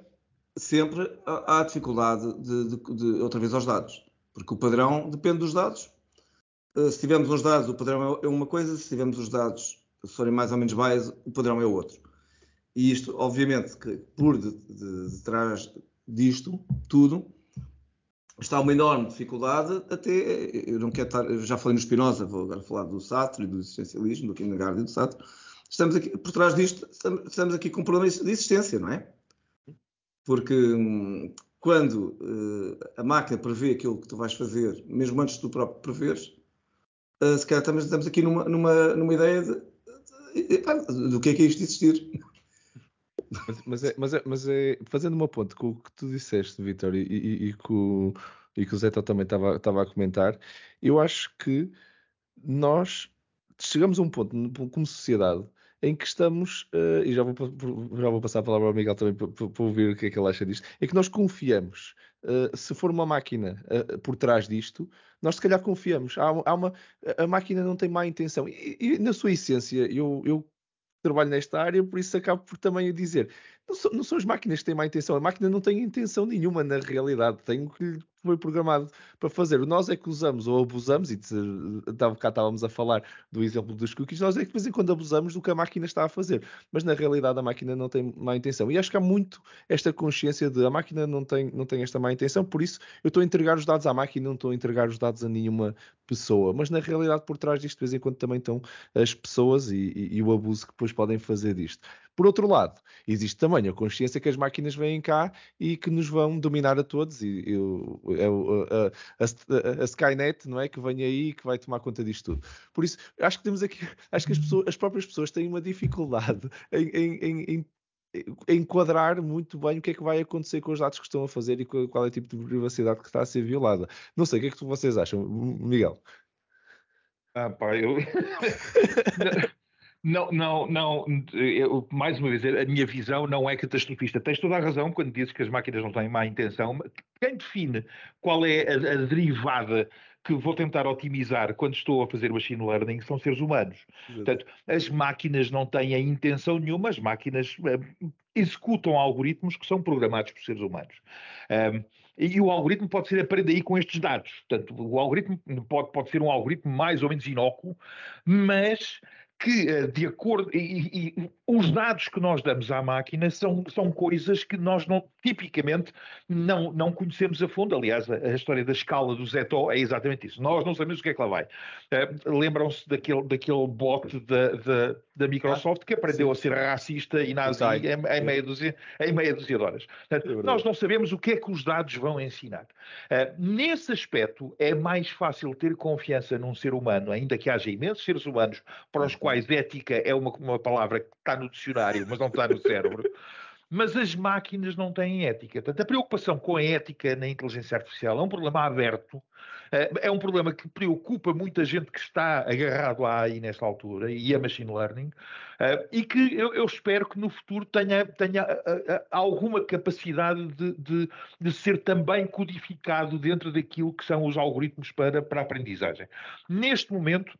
sempre à dificuldade de, de, de, outra vez, aos dados. Porque o padrão depende dos dados. Uh, se tivermos os dados, o padrão é, é uma coisa. Se tivermos os dados, se forem mais ou menos bias, o padrão é outro. E isto, obviamente, que por detrás disto tudo, está uma enorme dificuldade, até, eu não quero estar, já falei no Spinoza, vou agora falar do Sartre e do existencialismo, do Kierkegaard e do Sartre, estamos aqui, por trás disto, estamos aqui com um problema de existência, não é? Porque quando uh, a máquina prevê aquilo que tu vais fazer, mesmo antes tu próprio preveres, uh, se calhar estamos, estamos aqui numa, numa, numa ideia de, de, de, do que é que é isto de existir. Mas, mas, é, mas, é, mas é, fazendo uma ponte com o que tu disseste, Vitor, e, e, e, com, e que o Zé também estava a comentar, eu acho que nós chegamos a um ponto como sociedade em que estamos, uh, e já vou, já vou passar a palavra ao Miguel também para, para, ouvir o que é que ele acha disto, é que nós confiamos. Uh, se for uma máquina uh, por trás disto, nós se calhar confiamos. Há, há, uma, a máquina não tem má intenção. E, e na sua essência, eu, eu trabalho nesta área, por isso acabo por também dizer. Não, são, não são as máquinas que têm má intenção, a máquina não tem intenção nenhuma na realidade, tem o que foi programado para fazer. Nós é que usamos ou abusamos, e cá estávamos a falar do exemplo dos cookies, nós é que de vez em quando abusamos do que a máquina está a fazer, mas na realidade a máquina não tem má intenção. E acho que há muito esta consciência de a máquina não tem, não tem esta má intenção, por isso eu estou a entregar os dados à máquina, não estou a entregar os dados a nenhuma pessoa, mas na realidade por trás disto de vez em quando também estão as pessoas e, e, e o abuso que depois podem fazer disto. Por outro lado, existe também a consciência que as máquinas vêm cá e que nos vão dominar a todos e, e é a, a, a, Skynet, não é? Que vem aí e que vai tomar conta disto tudo. Por isso, acho que temos aqui, acho que as, pessoas, as próprias pessoas têm uma dificuldade *laughs* em, em, em enquadrar muito bem o que é que vai acontecer com os dados que estão a fazer e qual é o tipo de privacidade que está a ser violada. Não sei, o que é que vocês acham, Miguel? Ah, pá, eu. *laughs* *laughs* Não, não, não. Eu, mais uma vez, a minha visão não é catastrofista. Tens toda a razão quando dizes que as máquinas não têm má intenção. Quem define qual é a, a derivada que vou tentar otimizar quando estou a fazer machine learning são seres humanos. Portanto, as máquinas não têm a intenção nenhuma, as máquinas uh, executam algoritmos que são programados por seres humanos. Um, e o algoritmo pode ser aprendido aí com estes dados. Portanto, o algoritmo pode, pode ser um algoritmo mais ou menos inócuo, mas que, eh, de acordo, e, e, os dados que nós damos à máquina são, são coisas que nós não, tipicamente não, não conhecemos a fundo. Aliás, a, a história da escala do Zetó é exatamente isso. Nós não sabemos o que é que lá vai. Uh, Lembram-se daquele, daquele bot da, da, da Microsoft que aprendeu Sim. a ser racista e nazi em, em, meia dúzia, em meia dúzia de horas. Portanto, é nós não sabemos o que é que os dados vão ensinar. Uh, nesse aspecto, é mais fácil ter confiança num ser humano, ainda que haja imensos seres humanos para os uhum. Quais ética é uma, uma palavra que está no dicionário, mas não está no cérebro. Mas as máquinas não têm ética. Portanto, a preocupação com a ética na inteligência artificial é um problema aberto, eh, é um problema que preocupa muita gente que está agarrado à AI nesta altura e a machine learning, eh, e que eu, eu espero que no futuro tenha, tenha eh, alguma capacidade de, de, de, ser também codificado dentro daquilo que são os algoritmos para, para aprendizagem. Neste momento,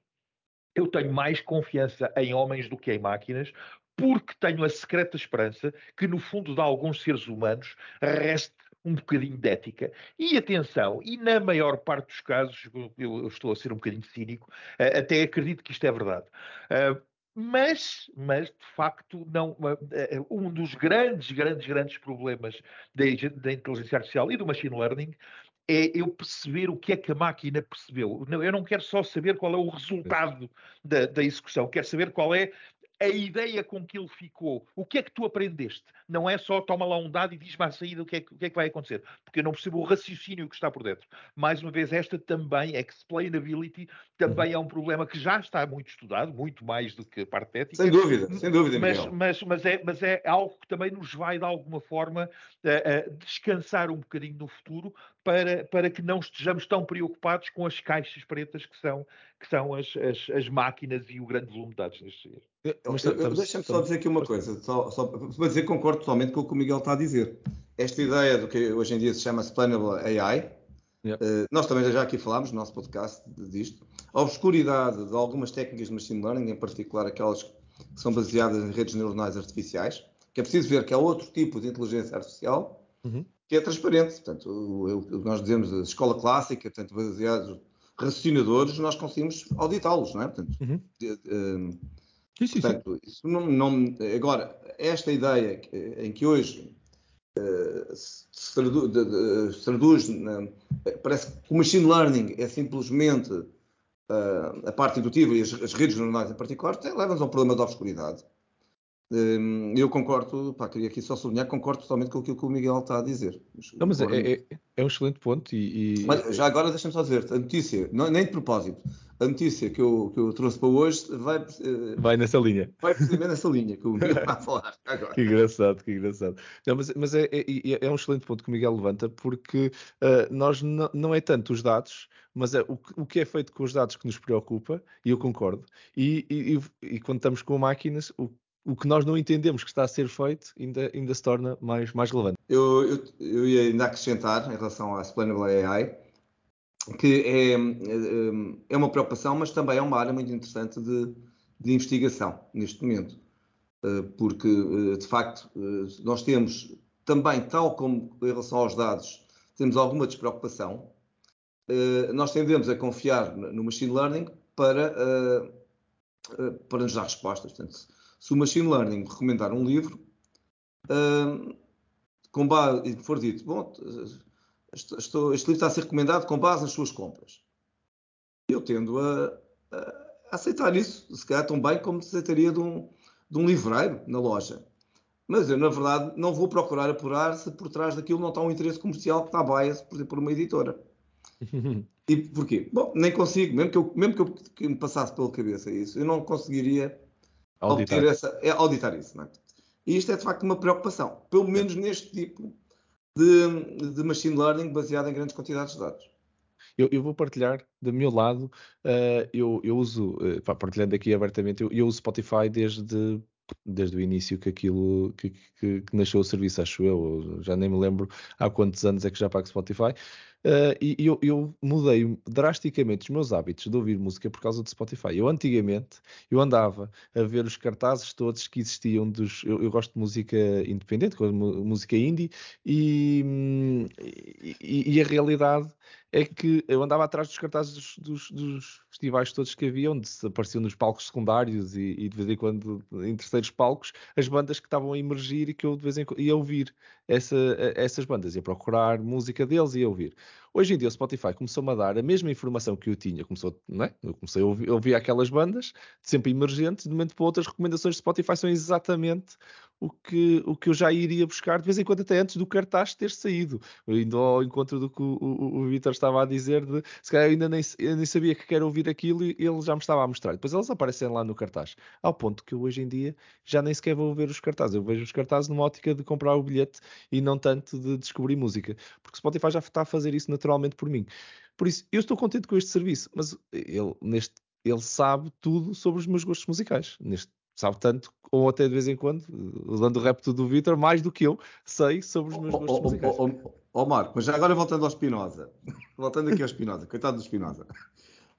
eu tenho mais confiança em homens do que em máquinas, porque tenho a secreta esperança que no fundo de alguns seres humanos reste um bocadinho de ética. E atenção, e na maior parte dos casos, eu, estou a ser um bocadinho cínico, eh, até acredito que isto é verdade. Eh, mas, mas, de facto, não, eh, um dos grandes, grandes, grandes problemas da, da inteligência artificial e do machine learning é eu perceber o que é que a máquina percebeu. Eu não quero só saber qual é o resultado da, da execução, quero saber qual é a ideia com que ele ficou, o que é que tu aprendeste? Não é só toma lá um dado e diz-me à saída o que, é, o que, é, que vai acontecer, porque eu não percebo o raciocínio que está por dentro. Mais uma vez, esta também, explainability, também é um problema que já está muito estudado, muito mais do que a parte ética. Sem dúvida, sem dúvida, mas, mas, mas, é, mas é algo que também nos vai, de alguma forma, uh, uh, descansar um bocadinho no futuro para, para que não estejamos tão preocupados com as caixas pretas que são, que são as, as, as máquinas e o grande volume de dados nestes dias. Deixa-me só dizer aqui uma coisa, só, só para dizer que concordo totalmente com o que o Miguel está a dizer. Esta ideia do que hoje em dia se chama Explainable AI, yep. uh, nós também já aqui falámos no nosso podcast disto, a obscuridade de algumas técnicas de machine learning, em particular aquelas que são baseadas em redes neuronais artificiais, que é preciso ver que há outro tipo de inteligência artificial uhum. Que é transparente. Portanto, o, o, nós dizemos a escola clássica, portanto, baseados raciocinadores, nós conseguimos auditá-los, não é? Portanto, uhum. de, de, Sim, sim, Portanto, sim. Isso não, não, agora, esta ideia em que hoje uh, se, traduz, de, de, se traduz na, parece que o machine learning é simplesmente uh, a parte indutiva e as, as redes neuronais em particular, leva-nos a um problema de obscuridade. Hum, eu concordo, pá, queria aqui só sublinhar, concordo totalmente com aquilo que o Miguel está a dizer. Não, mas é, é, é, um excelente ponto e... e... Mas já agora deixa-me só dizer, a notícia, não, nem de propósito, a notícia que eu, que eu trouxe para hoje vai... Uh, vai nessa linha. Vai precisamente nessa linha que o Miguel *laughs* está a falar agora. Que engraçado, que engraçado. Não, mas mas é, é, é um excelente ponto que o Miguel levanta, porque uh, nós não, não é tanto os dados, mas é o, o que é feito com os dados que nos preocupa, e eu concordo, e, e, e quando estamos com máquinas, o o que nós não entendemos que está a ser feito ainda, ainda se torna mais, mais relevante. Eu, eu, eu ia ainda acrescentar em relação à Explainable AI que é, é uma preocupação, mas também é uma área muito interessante de, de investigação neste momento. Eh, porque, eh, de facto, eh, nós temos também, tal como em relação aos dados, temos alguma despreocupação. Nós tendemos a confiar no machine learning para, para nos dar respostas. Portanto, se o Machine Learning recomendar um livro, uh, com base, for dito, bom, estou, este livro está a ser recomendado com base nas suas compras. Eu tendo a, a aceitar isso, se calhar tão bem como aceitaria de um, de um livreiro na loja. Mas eu, na verdade, não vou procurar apurar se por trás daquilo não está um interesse comercial que está bias, por exemplo, por uma editora. *laughs* e porquê? Bom, nem consigo, mesmo que, eu, mesmo que, eu, que me passasse pela cabeça isso, eu não conseguiria auditar, essa, é, auditar isso. Não é? E isto é de facto uma preocupação, pelo menos neste tipo de, de machine learning baseado em grandes quantidades de dados. Eu, eu, vou partilhar do meu lado, uh, eu, eu, uso, uh, partilhando aqui abertamente, eu, eu, uso Spotify desde, desde o início que aquilo que, que, que, nasceu o serviço, acho eu, já nem me lembro há quantos anos é que já pago Spotify. Uh, e eu, eu, mudei drasticamente os meus hábitos de ouvir música por causa do Spotify. Eu antigamente eu andava a ver os cartazes todos que existiam dos. Eu, eu gosto de música independente, música indie, e, e, e, a realidade é que eu andava atrás dos cartazes dos, dos, dos festivais todos que havia, onde apareciam nos palcos secundários e, e, de vez em quando em terceiros palcos, as bandas que estavam a emergir e que eu de vez em quando ia ouvir essa, essas bandas, ia procurar música deles e ia ouvir. Hoje em dia o Spotify começou-me a dar a mesma informação que eu tinha, começou, não é? Eu comecei a ouvir, a ouvir aquelas bandas, sempre emergentes, de momento para outras recomendações de Spotify são exatamente o que, o que eu já iria buscar de vez em quando, até antes do cartaz ter saído. Indo ao encontro do que o, o, o Vitor estava a dizer, de se calhar eu ainda nem, eu nem sabia que quero ouvir aquilo e ele já me estava a mostrar. Depois eles aparecem lá no cartaz. Ao ponto que eu hoje em dia já nem sequer vou ver os cartazes. Eu vejo os cartazes numa ótica de comprar o bilhete e não tanto de descobrir música. Porque Spotify já está a fazer isso naturalmente por mim. Por isso, eu estou contente com este serviço, mas ele, neste, ele sabe tudo sobre os meus gostos musicais. Neste sabe tanto, ou até de vez em quando, usando o repto do Vitor, mais do que eu sei sobre os meus gostos oh, musicais. Ó oh, oh, Marco, mas já agora voltando ao Espinosa, *laughs* voltando aqui ao Espinosa, coitado do Espinosa,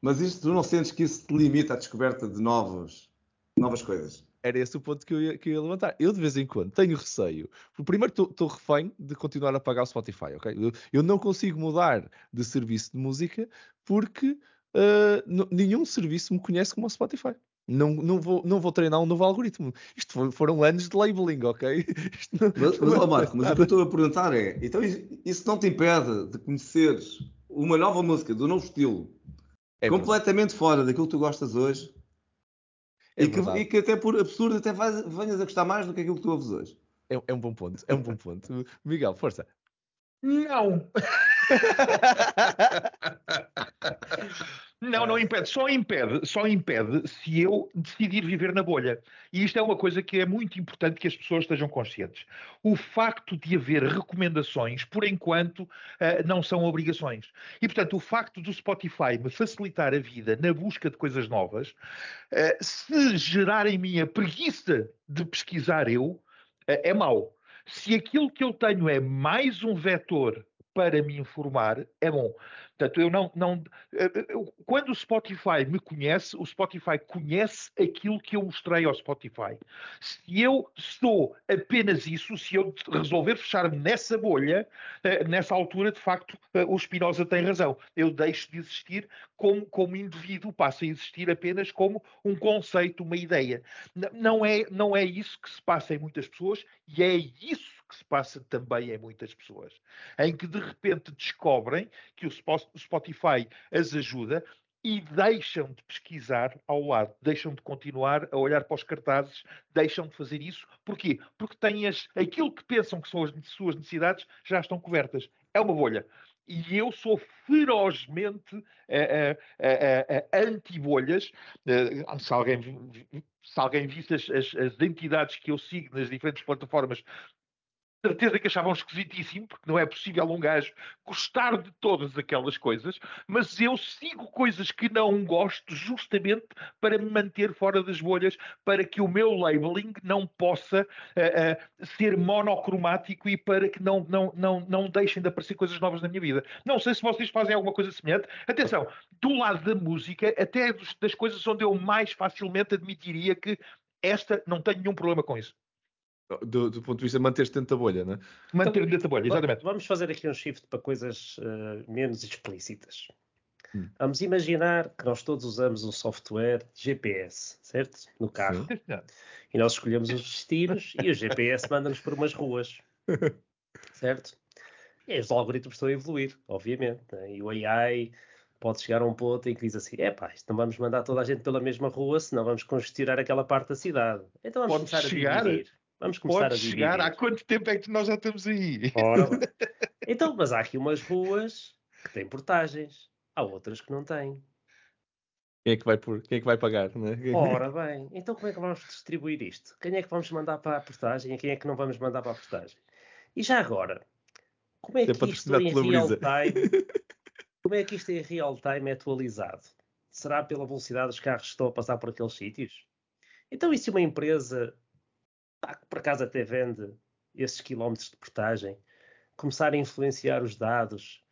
mas isto, tu não sentes que isso te limita à descoberta de novos, novas coisas? Era esse o ponto que eu, ia, que eu ia levantar. Eu, de vez em quando, tenho receio. Primeiro, estou refém de continuar a pagar o Spotify, ok? Eu, eu não consigo mudar de serviço de música porque uh, nenhum serviço me conhece como o Spotify. Não, não, vou, não vou treinar um novo algoritmo. Isto foram anos de labeling, ok? *laughs* Não, mas, mas, oh Marco, mas o que eu estou a perguntar é: então isso não te impede de conheceres uma nova música, do novo estilo, é completamente fora daquilo que tu gostas hoje? É e, que, e, que, até por absurdo até faz, venhas a gostar mais do que aquilo que tu ouves hoje. É, é um bom ponto, é um bom ponto. Miguel, força. Não! *laughs* Não, não impede. Só impede, só impede se eu decidir viver na bolha. E isto é uma coisa que é muito importante que as pessoas estejam conscientes. O facto de haver recomendações, por enquanto, uh, não são obrigações. E, portanto, o facto do Spotify me facilitar a vida na busca de coisas novas, uh, se gerar em mim a preguiça de pesquisar eu, é mau. Se aquilo que eu tenho é mais um vetor para me informar, é bom. Portanto, eu não, não. Eh, eh, quando o Spotify me conhece, o Spotify conhece aquilo que eu mostrei ao Spotify. Se eu sou apenas isso, se eu resolver fechar-me nessa bolha, eh, nessa altura, de facto, o Spinoza tem razão. Eu deixo de existir como, como indivíduo, passo a existir apenas como um conceito, uma ideia. Não é, não é isso que se passa em muitas pessoas e é isso que se passa também em muitas pessoas, em que de repente descobrem que o Spotify as ajuda e deixam de pesquisar ao lado, deixam de continuar a olhar para os cartazes, deixam de fazer isso. Porquê? Porque têm as, aquilo que pensam que são as suas necessidades já estão cobertas. É uma bolha. E eu sou ferozmente uh, uh, uh, anti-bolhas. se alguém alguém visse as, as, as, entidades que eu sigo nas diferentes plataformas certeza que achavam esquisitíssimo, porque não é possível um gajo gostar de todas aquelas coisas, mas eu sigo coisas que não gosto justamente para me manter fora das bolhas, para que o meu labeling não possa uh, uh, ser monocromático e para que não, não, não, não deixem de aparecer coisas novas na minha vida. Não sei se vocês fazem alguma coisa semelhante. Atenção, do lado da música, até das coisas onde eu mais facilmente admitiria que esta não tenho nenhum problema com isso. Do, do, ponto de vista de manter-se dentro da bolha, não é? Manter então, dentro da bolha, exatamente. Vamos fazer aqui um shift para coisas uh, menos explícitas. Hum. Vamos imaginar que nós todos usamos um software GPS, certo? No carro. Sim. E nós escolhemos os destinos e o GPS manda-nos por umas ruas. *laughs* Certo? E os algoritmos estão a evoluir, obviamente. Né? E o AI pode chegar a um ponto em que diz assim: é pá, não vamos mandar toda a gente pela mesma rua, senão vamos congestionar aquela parte da cidade. Então vamos pode começar chegar, a dividir. Vamos começar Pode a dividir. chegar. Há quanto tempo é que nós já estamos aí? Ora, *laughs* então, mas há aqui umas ruas que têm portagens. Há outras que não têm. Quem é que vai, por, quem é que vai pagar? Né? Ora bem, então como é que vamos distribuir isto? Quem é que vamos mandar para a portagem e quem é que não vamos mandar para a portagem? E já agora, como é, é que isto em real *laughs* time, como é que isto em real time é atualizado? Será pela velocidade dos carros que estão a passar por aqueles sítios? Então, e se uma empresa pá, que por acaso até vende esses quilómetros de portagem, começar a influenciar os dados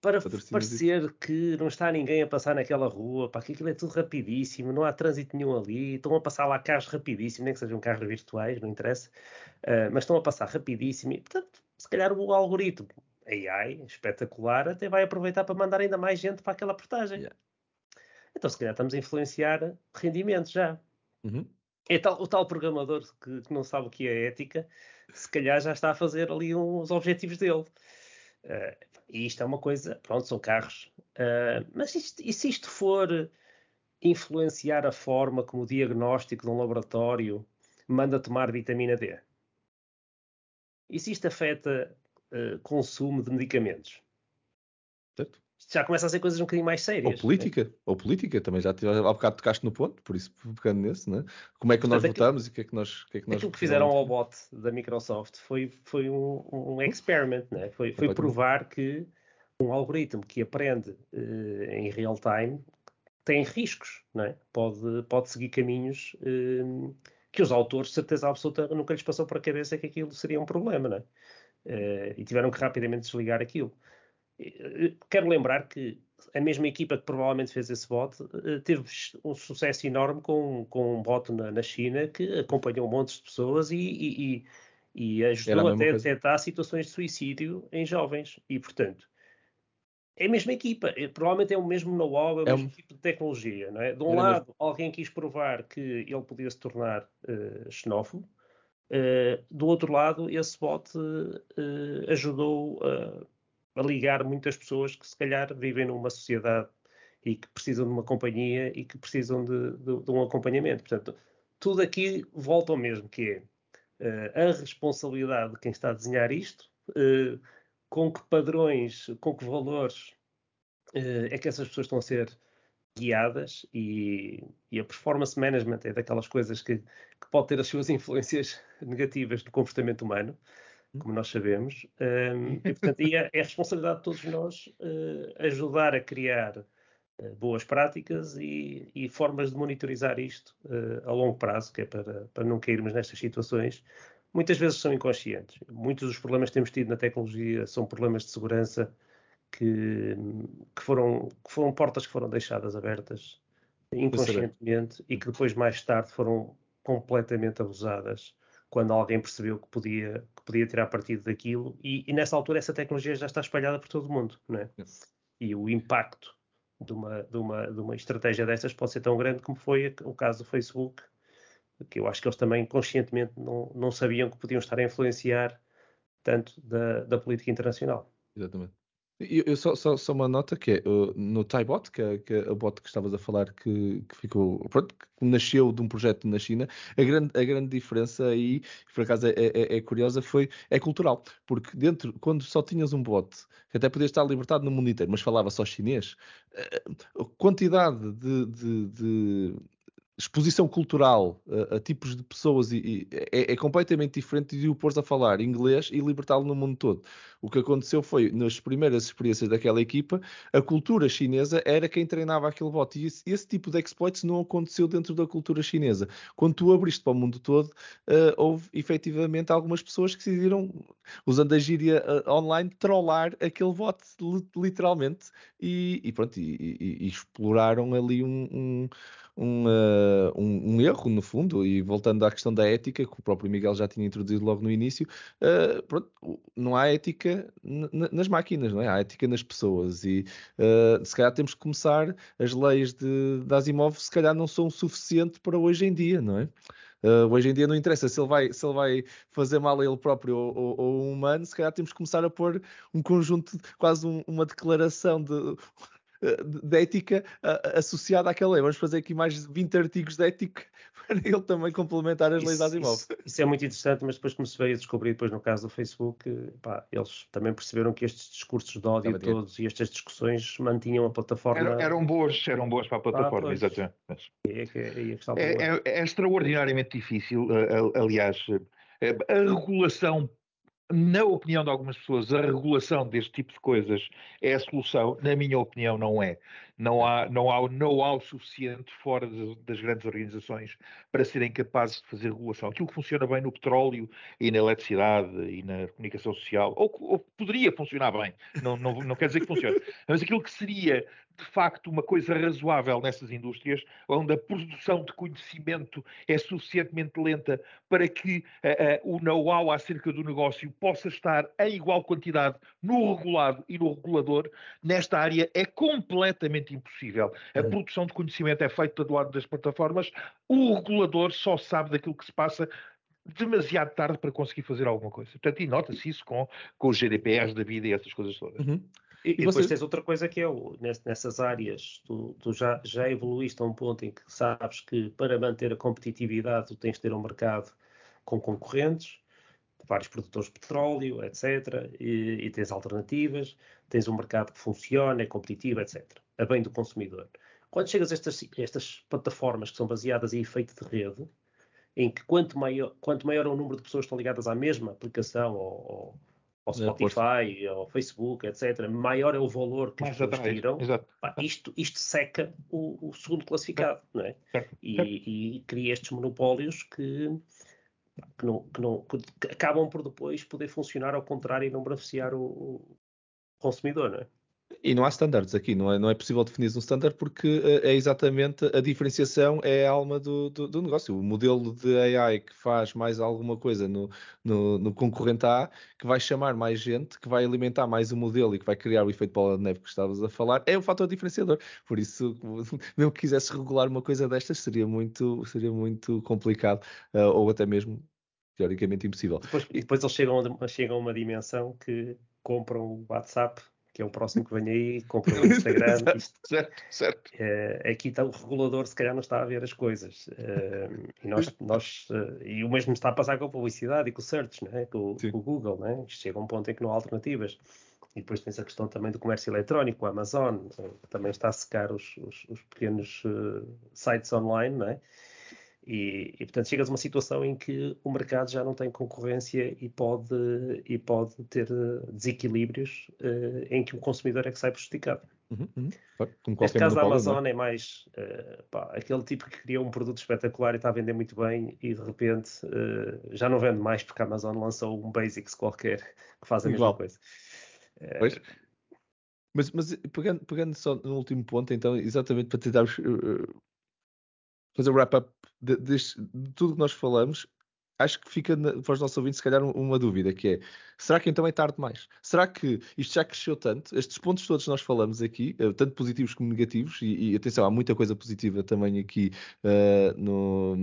para parecer que não está ninguém a passar naquela rua, para que aquilo é tudo rapidíssimo, não há trânsito nenhum ali, estão a passar lá carros rapidíssimo, nem que sejam carros virtuais, não interessa, uh, mas estão a passar rapidíssimo e, portanto, se calhar o algoritmo AI, espetacular, até vai aproveitar para mandar ainda mais gente para aquela portagem. Yeah. Então, se calhar estamos a influenciar rendimentos já. Uhum. É tal, o tal programador que, que, não sabe o que é ética, se calhar já está a fazer ali uns objetivos dele. Uh, e isto é uma coisa, pronto, são carros. Uh, mas isto, e se isto for influenciar a forma como o diagnóstico de um laboratório manda tomar vitamina D? E se isto afeta uh, consumo de medicamentos? Certo já começa a ser coisas um bocadinho mais sérias. Ou política, né? ou política, também já tive, há bocado tocaste no ponto, por isso pegando nesse, né? Como é que Portanto, nós votamos e o que é que nós. Que é que nós aquilo que fizeram ao bot da Microsoft foi, foi um, um experiment, né? foi, foi provar que um algoritmo que aprende uh, em real time tem riscos, né? pode, pode seguir caminhos uh, que os autores, de certeza absoluta, nunca lhes passou por a cabeça que aquilo seria um problema, né? Uh, e tiveram que rapidamente desligar aquilo. Quero lembrar que a mesma equipa que provavelmente fez esse bot eh, teve um sucesso enorme com, com um bot na, na China que acompanhou um monte de pessoas e, e, e, ajudou até a detectar situações de suicídio em jovens. E, portanto, é a mesma equipa, é, provavelmente é o mesmo know-how, é o é mesmo um... tipo de tecnologia. Não é? De um Era lado, mesmo. alguém quis provar que ele podia se tornar uh, xenófobo, uh, do outro lado, esse bot uh, ajudou a a ligar muitas pessoas que se calhar vivem numa sociedade e que precisam de uma companhia e que precisam de, de, de um acompanhamento. Portanto, tudo aqui volta ao mesmo, que é uh, a responsabilidade de quem está a desenhar isto, uh, com que padrões, com que valores uh, é que essas pessoas estão a ser guiadas e, e, a performance management é daquelas coisas que, que, pode ter as suas *laughs* influências negativas no comportamento humano, como nós sabemos, um, *laughs* e, portanto, e é, é, a responsabilidade de todos nós uh, ajudar a criar uh, boas práticas e, e, formas de monitorizar isto uh, a longo prazo, que é para, para não cairmos nestas situações. Muitas vezes são inconscientes. Muitos dos problemas que temos tido na tecnologia são problemas de segurança que, que, foram, que foram portas que foram deixadas abertas inconscientemente e que depois, mais tarde, foram completamente abusadas quando alguém percebeu que podia, podia tirar partido daquilo e, e, nessa altura essa tecnologia já está espalhada por todo o mundo, não é? E o impacto de uma, de, uma, de uma estratégia dessas pode ser tão grande como foi o caso do Facebook, que eu acho que eles também conscientemente não, não sabiam que podiam estar a influenciar tanto da, da política internacional. Exatamente. Eu, eu só, só, só, uma nota que é no Taibot, que é, que é a bot que estavas a falar, que, que ficou, pronto, que nasceu de um projeto na China, a grande, a grande diferença aí, por acaso é, é, é, curiosa, foi, é cultural, porque dentro, quando só tinhas um bot, que até podia estar libertado no mundo inteiro, mas falava só chinês, a quantidade de, de, de exposição cultural a, a, tipos de pessoas e, e é, é, completamente diferente de o pôr a falar inglês e libertá-lo no mundo todo. O que aconteceu foi, nas primeiras experiências daquela equipa, a cultura chinesa era quem treinava aquele bot. E esse, esse tipo de exploits não aconteceu dentro da cultura chinesa. Quando tu abriste para o mundo todo, uh, houve efetivamente algumas pessoas que decidiram, usando a gíria uh, online, trollar aquele bot literalmente e, e pronto, e, exploraram ali um, um um, uh, um, um, erro, no fundo, e voltando à questão da ética, que o próprio Miguel já tinha introduzido logo no início, uh, pronto, não há ética nas máquinas, não é? Há ética nas pessoas e uh, se calhar temos que começar, as leis de, de Asimov se calhar não são suficiente para hoje em dia, não é? Uh, hoje em dia não interessa se ele vai, se ele vai fazer mal a ele próprio ou, ou um humano, se calhar temos que começar a pôr um conjunto, quase um, uma declaração de de ética associada àquela lei. Vamos fazer aqui mais 20 artigos de ética *laughs* para ele também complementar as isso, leis da Asimov. Isso, isso, é muito interessante, mas depois como se veio a descobrir depois no caso do Facebook, pá, eles também perceberam que estes discursos de ódio todos e estas discussões mantinham a plataforma... Eram, eram boas, eram boas para a plataforma, ah, exatamente. É, é, é, é, é, extraordinariamente difícil, aliás, a regulação na opinião de algumas pessoas, a regulação deste tipo de coisas é a solução. Na minha opinião, não é. Não há, não há know-how suficiente fora das grandes organizações para serem capazes de fazer regulação. Aquilo que funciona bem no petróleo e na eletricidade e na comunicação social, ou, ou poderia funcionar bem, não, não, não quer dizer que funcione, mas aquilo que seria de facto uma coisa razoável nessas indústrias, onde a produção de conhecimento é suficientemente lenta para que uh, uh, o know-how acerca do negócio possa estar em igual quantidade no regulado e no regulador, nesta área é completamente impossível. A uhum. produção de conhecimento é feita do lado das plataformas, o regulador só sabe daquilo que se passa demasiado tarde para conseguir fazer alguma coisa. Portanto, e nota-se isso com, com os GDPRs da vida e essas coisas todas. Uhum. E, e, depois você... tens outra coisa que é o, nessas áreas, tu, tu, já, já evoluíste a um ponto em que sabes que para manter a competitividade tu tens de ter um mercado com concorrentes, vários produtores de petróleo, etc. E, e, tens alternativas, tens um mercado que funciona, é competitivo, etc. A bem do consumidor. Quando chegas a estas, estas plataformas que são baseadas em efeito de rede, em que quanto maior, quanto maior é o número de pessoas que estão ligadas à mesma aplicação ou, ao Spotify, ao Facebook, etc., maior é o valor que Mais as pessoas tiram, isto, isto seca o, o segundo classificado, não é? E, e, cria estes monopólios que, que, não, que, não, que acabam por depois poder funcionar ao contrário e não beneficiar o, o consumidor, não é? E não há standards aqui, não é, não é possível definir um standard porque eh, é exatamente a diferenciação é a alma do, do, do, negócio. O modelo de AI que faz mais alguma coisa no, no, no, concorrente A, que vai chamar mais gente, que vai alimentar mais o modelo e que vai criar o efeito bola de neve que estavas a falar, é o fator diferenciador. Por isso, *laughs* mesmo que quisesse regular uma coisa destas, seria muito, seria muito complicado uh, ou até mesmo teoricamente impossível. Depois, e depois eles chegam a, chegam a uma dimensão que compram o WhatsApp que é o próximo que vem aí, compra o *laughs* Instagram. certo, certo. Uh, aqui está o regulador, se calhar não está a ver as coisas. Uh, e, nós, nós uh, e o mesmo está a passar com a publicidade e com o search, não é? com, com o Google. Não é? Chega a um ponto em que não há alternativas. E depois tem a questão também do comércio eletrónico, a Amazon também está a secar os, os, os pequenos sites online, não é? E, e, portanto, chegas a uma situação em que o mercado já não tem concorrência e pode, e pode ter desequilíbrios uh, em que o consumidor é que sai prejudicado. Uhum, uhum. Neste caso, a Amazon é, é mais uh, pá, aquele tipo que criou um produto espetacular e está a vender muito bem e de repente uh, já não vende mais porque a Amazon lançou um Basics qualquer que faz a Igual. mesma coisa. Pois. Mas, mas pegando, pegando, só no último ponto, então, exatamente para tentar uh, fazer o wrap-up de, de, de, tudo que nós falamos, acho que fica na, para os nossos ouvintes, se calhar, uma dúvida, que é, será que então é tarde demais? Será que isto já cresceu tanto? Estes pontos todos nós falamos aqui, eh, tanto positivos como negativos, e, e atenção, há muita coisa positiva também aqui uh, no,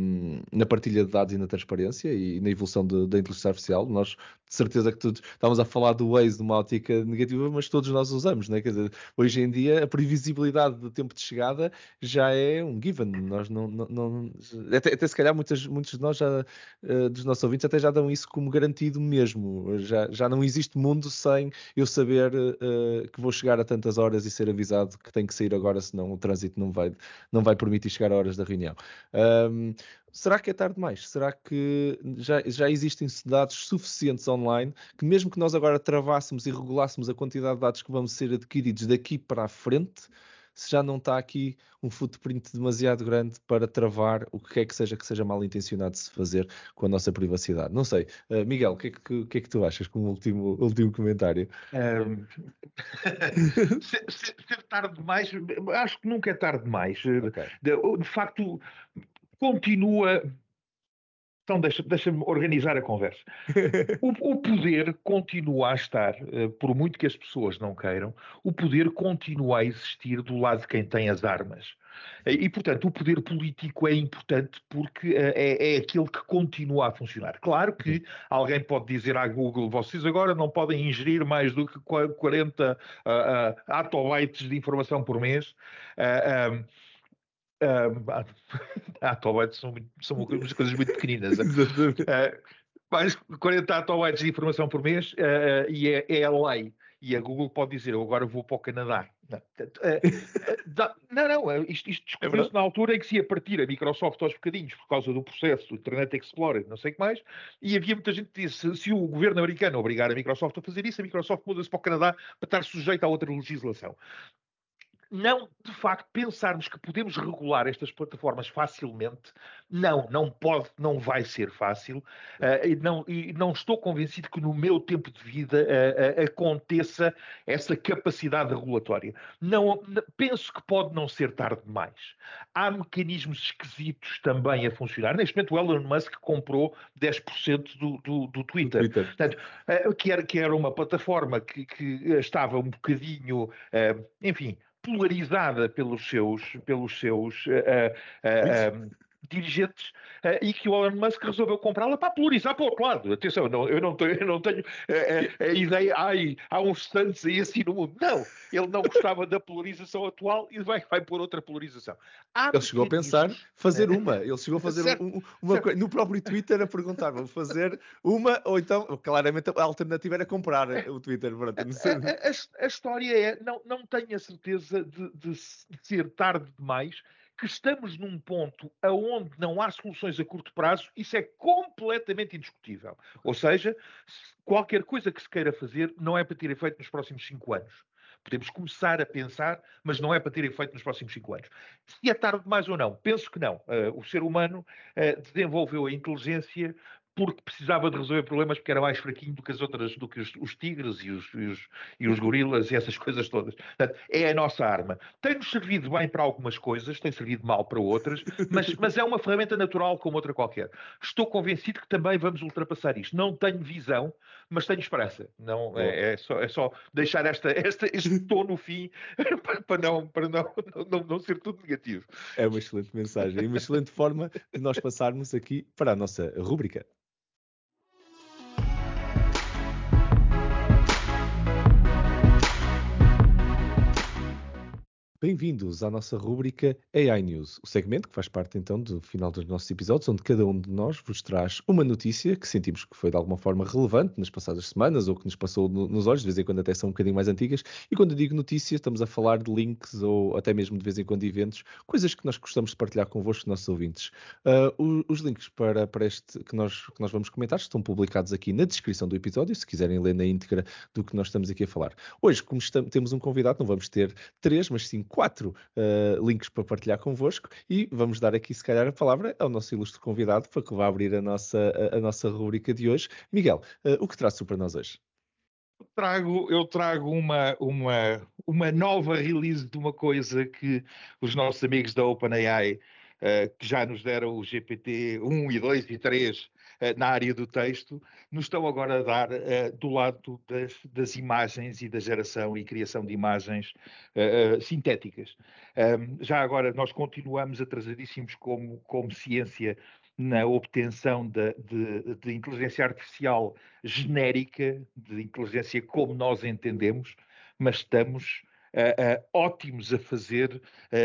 na partilha de dados e na transparência e na evolução de, da inteligência artificial. Nós, de certeza que todos, estávamos a falar do Waze de uma ótica negativa, mas todos nós usamos, né? Quer dizer, hoje em dia a previsibilidade do tempo de chegada já é um given. Nós não, não, não até, até, se calhar muitas, muitos de nós já uh, dos nossos ouvintes até já dão isso como garantido mesmo. Já, já não existe mundo sem eu saber uh, que vou chegar a tantas horas e ser avisado que tenho que sair agora, senão o trânsito não vai, não vai permitir chegar a horas da reunião. Um, será que é tarde demais? Será que já, já existem dados suficientes online que, mesmo que nós agora travássemos e regulássemos a quantidade de dados que vamos ser adquiridos daqui para a frente, se já não está aqui um footprint demasiado grande para travar o que é que seja que seja mal intencionado de se fazer com a nossa privacidade. Não sei. Uh, Miguel, o que, é que, que, é que, tu achas como último, último comentário? Um, ser, ser, tarde demais, acho que nunca é tarde demais. Okay. De, de facto, continua então deixa-me deixa organizar a conversa. O, o, poder continua a estar, uh, por muito que as pessoas não queiram, o poder continua a existir do lado de quem tem as armas. E, portanto, o poder político é importante porque uh, é, é aquele que continua a funcionar. Claro que alguém pode dizer à Google, vocês agora não podem ingerir mais do que 40 uh, uh, atobytes de informação por mês. Uh, Uh, *laughs* atobytes são, são coisas muito pequeninas. *laughs* uh, mais 40 atobytes de informação por mês uh, e é, é, a lei. E a Google pode dizer, eu agora vou para o Canadá. Não, não, não, isto, isto descobriu-se é na altura em que se ia partir a Microsoft aos bocadinhos por causa do processo do Internet Explorer, não sei o que mais, e havia muita gente que disse, se o governo americano obrigar a Microsoft a fazer isso, a Microsoft muda-se para o Canadá para estar sujeita a outra legislação não, de facto, pensarmos que podemos regular estas plataformas facilmente, não, não pode, não vai ser fácil, uh, e, não, e não estou convencido que no meu tempo de vida uh, uh, aconteça essa capacidade regulatória. Não, penso que pode não ser tarde demais. Há mecanismos esquisitos também a funcionar. Neste momento, o Elon Musk comprou 10% do, do, do Twitter, do Twitter. Portanto, que, era, que era uma plataforma que, que estava um bocadinho, enfim, polarizada pelos seus, pelos seus uh, uh, dirigentes uh, e que o Elon Musk resolveu comprá-la para polarizar para o outro lado. Atenção, não, eu, não tenho, eu não tenho uh, a ideia, ai, há uns santos aí assim no mundo. Não, ele não gostava da polarização atual e vai, vai pôr outra polarização. Há ele chegou a pensar fazer uma, ele chegou a fazer um, uma coisa, no próprio Twitter a perguntar, vamos fazer uma ou então, claramente a alternativa era comprar o Twitter. Pronto, a, a, a, história é, não, não tenho a certeza de, de, de ser tarde demais, que estamos num ponto aonde não há soluções a curto prazo, isso é completamente indiscutível. Ou seja, qualquer coisa que se queira fazer não é para ter efeito nos próximos cinco anos. Podemos começar a pensar, mas não é para ter efeito nos próximos cinco anos. Se é tarde demais ou não, penso que não. Uh, o ser humano uh, desenvolveu a inteligência porque precisava de resolver problemas porque era mais fraquinho do que as outras, do que os, os tigres e os, e, os, e os, gorilas e essas coisas todas. Portanto, é a nossa arma. Tem-nos servido bem para algumas coisas, tem servido mal para outras, mas, *laughs* mas é uma ferramenta natural como outra qualquer. Estou convencido que também vamos ultrapassar isto. Não tenho visão, mas tenho esperança. Não, é, é, só, é só deixar esta, esta, este *laughs* tom no fim *laughs* para, não, para não, não, não ser tudo negativo. É uma excelente mensagem e uma excelente forma de nós passarmos aqui para a nossa rúbrica. Bem-vindos à nossa rúbrica AI News, o segmento que faz parte então do final dos nossos episódios, onde cada um de nós vos traz uma notícia que sentimos que foi de alguma forma relevante nas passadas semanas ou que nos passou no, nos olhos, de vez em quando até são um bocadinho mais antigas. E quando eu digo notícias, estamos a falar de links ou até mesmo de vez em quando eventos, coisas que nós gostamos de partilhar convosco, nossos ouvintes. Uh, os links para, para este que nós, que nós vamos comentar estão publicados aqui na descrição do episódio, se quiserem ler na íntegra do que nós estamos aqui a falar. Hoje, como estamos, temos um convidado, não vamos ter três, mas sim quatro uh, links para partilhar convosco e vamos dar aqui, se calhar, a palavra ao nosso ilustre convidado para que vá abrir a nossa, a, a nossa rubrica de hoje. Miguel, uh, o que traz para nós hoje? Trago, eu trago uma, uma, uma nova release de uma coisa que os nossos amigos da OpenAI, uh, que já nos deram o GPT 1 e 2 e 3, eh, na área do texto, nos estão agora a dar uh, do lado das, das, imagens e da geração e criação de imagens uh, sintéticas. Já agora, nós continuamos atrasadíssimos como, como ciência na obtenção de, de, de, inteligência artificial genérica, de inteligência como nós entendemos, mas estamos uh, ótimos a fazer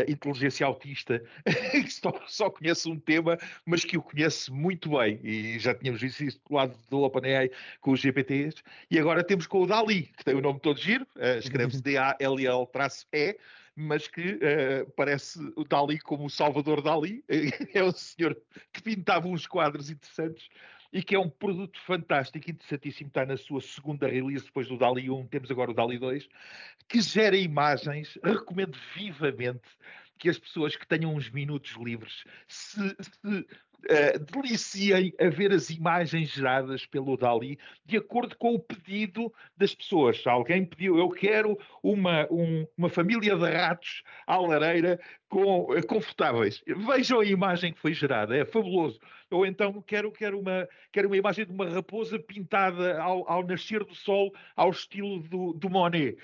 inteligência autista, *laughs* que só, só, conhece um tema, mas que o conhece muito bem. E já tínhamos visto isso do lado do OpenAI com os GPTs. E agora temos com o DALI, que tem o nome todo giro, escreve-se *laughs* D-A-L-L-E, mas que uh, parece o Dali como o Salvador Dali, *laughs* é o senhor que pintava uns quadros interessantes e que é um produto fantástico, interessantíssimo, está na sua segunda release depois do DALI 1, temos agora o DALI 2, que gera imagens, recomendo vivamente que as pessoas que tenham uns minutos livres se, se uh, deliciem a ver as imagens geradas pelo Dali de acordo com o pedido das pessoas. Alguém pediu, eu quero uma, um, uma família de ratos à lareira com, uh, confortáveis. Vejam a imagem que foi gerada, é fabuloso. Ou então quero, quero, uma, quero uma imagem de uma raposa pintada ao, ao nascer do sol ao estilo do, do Monet.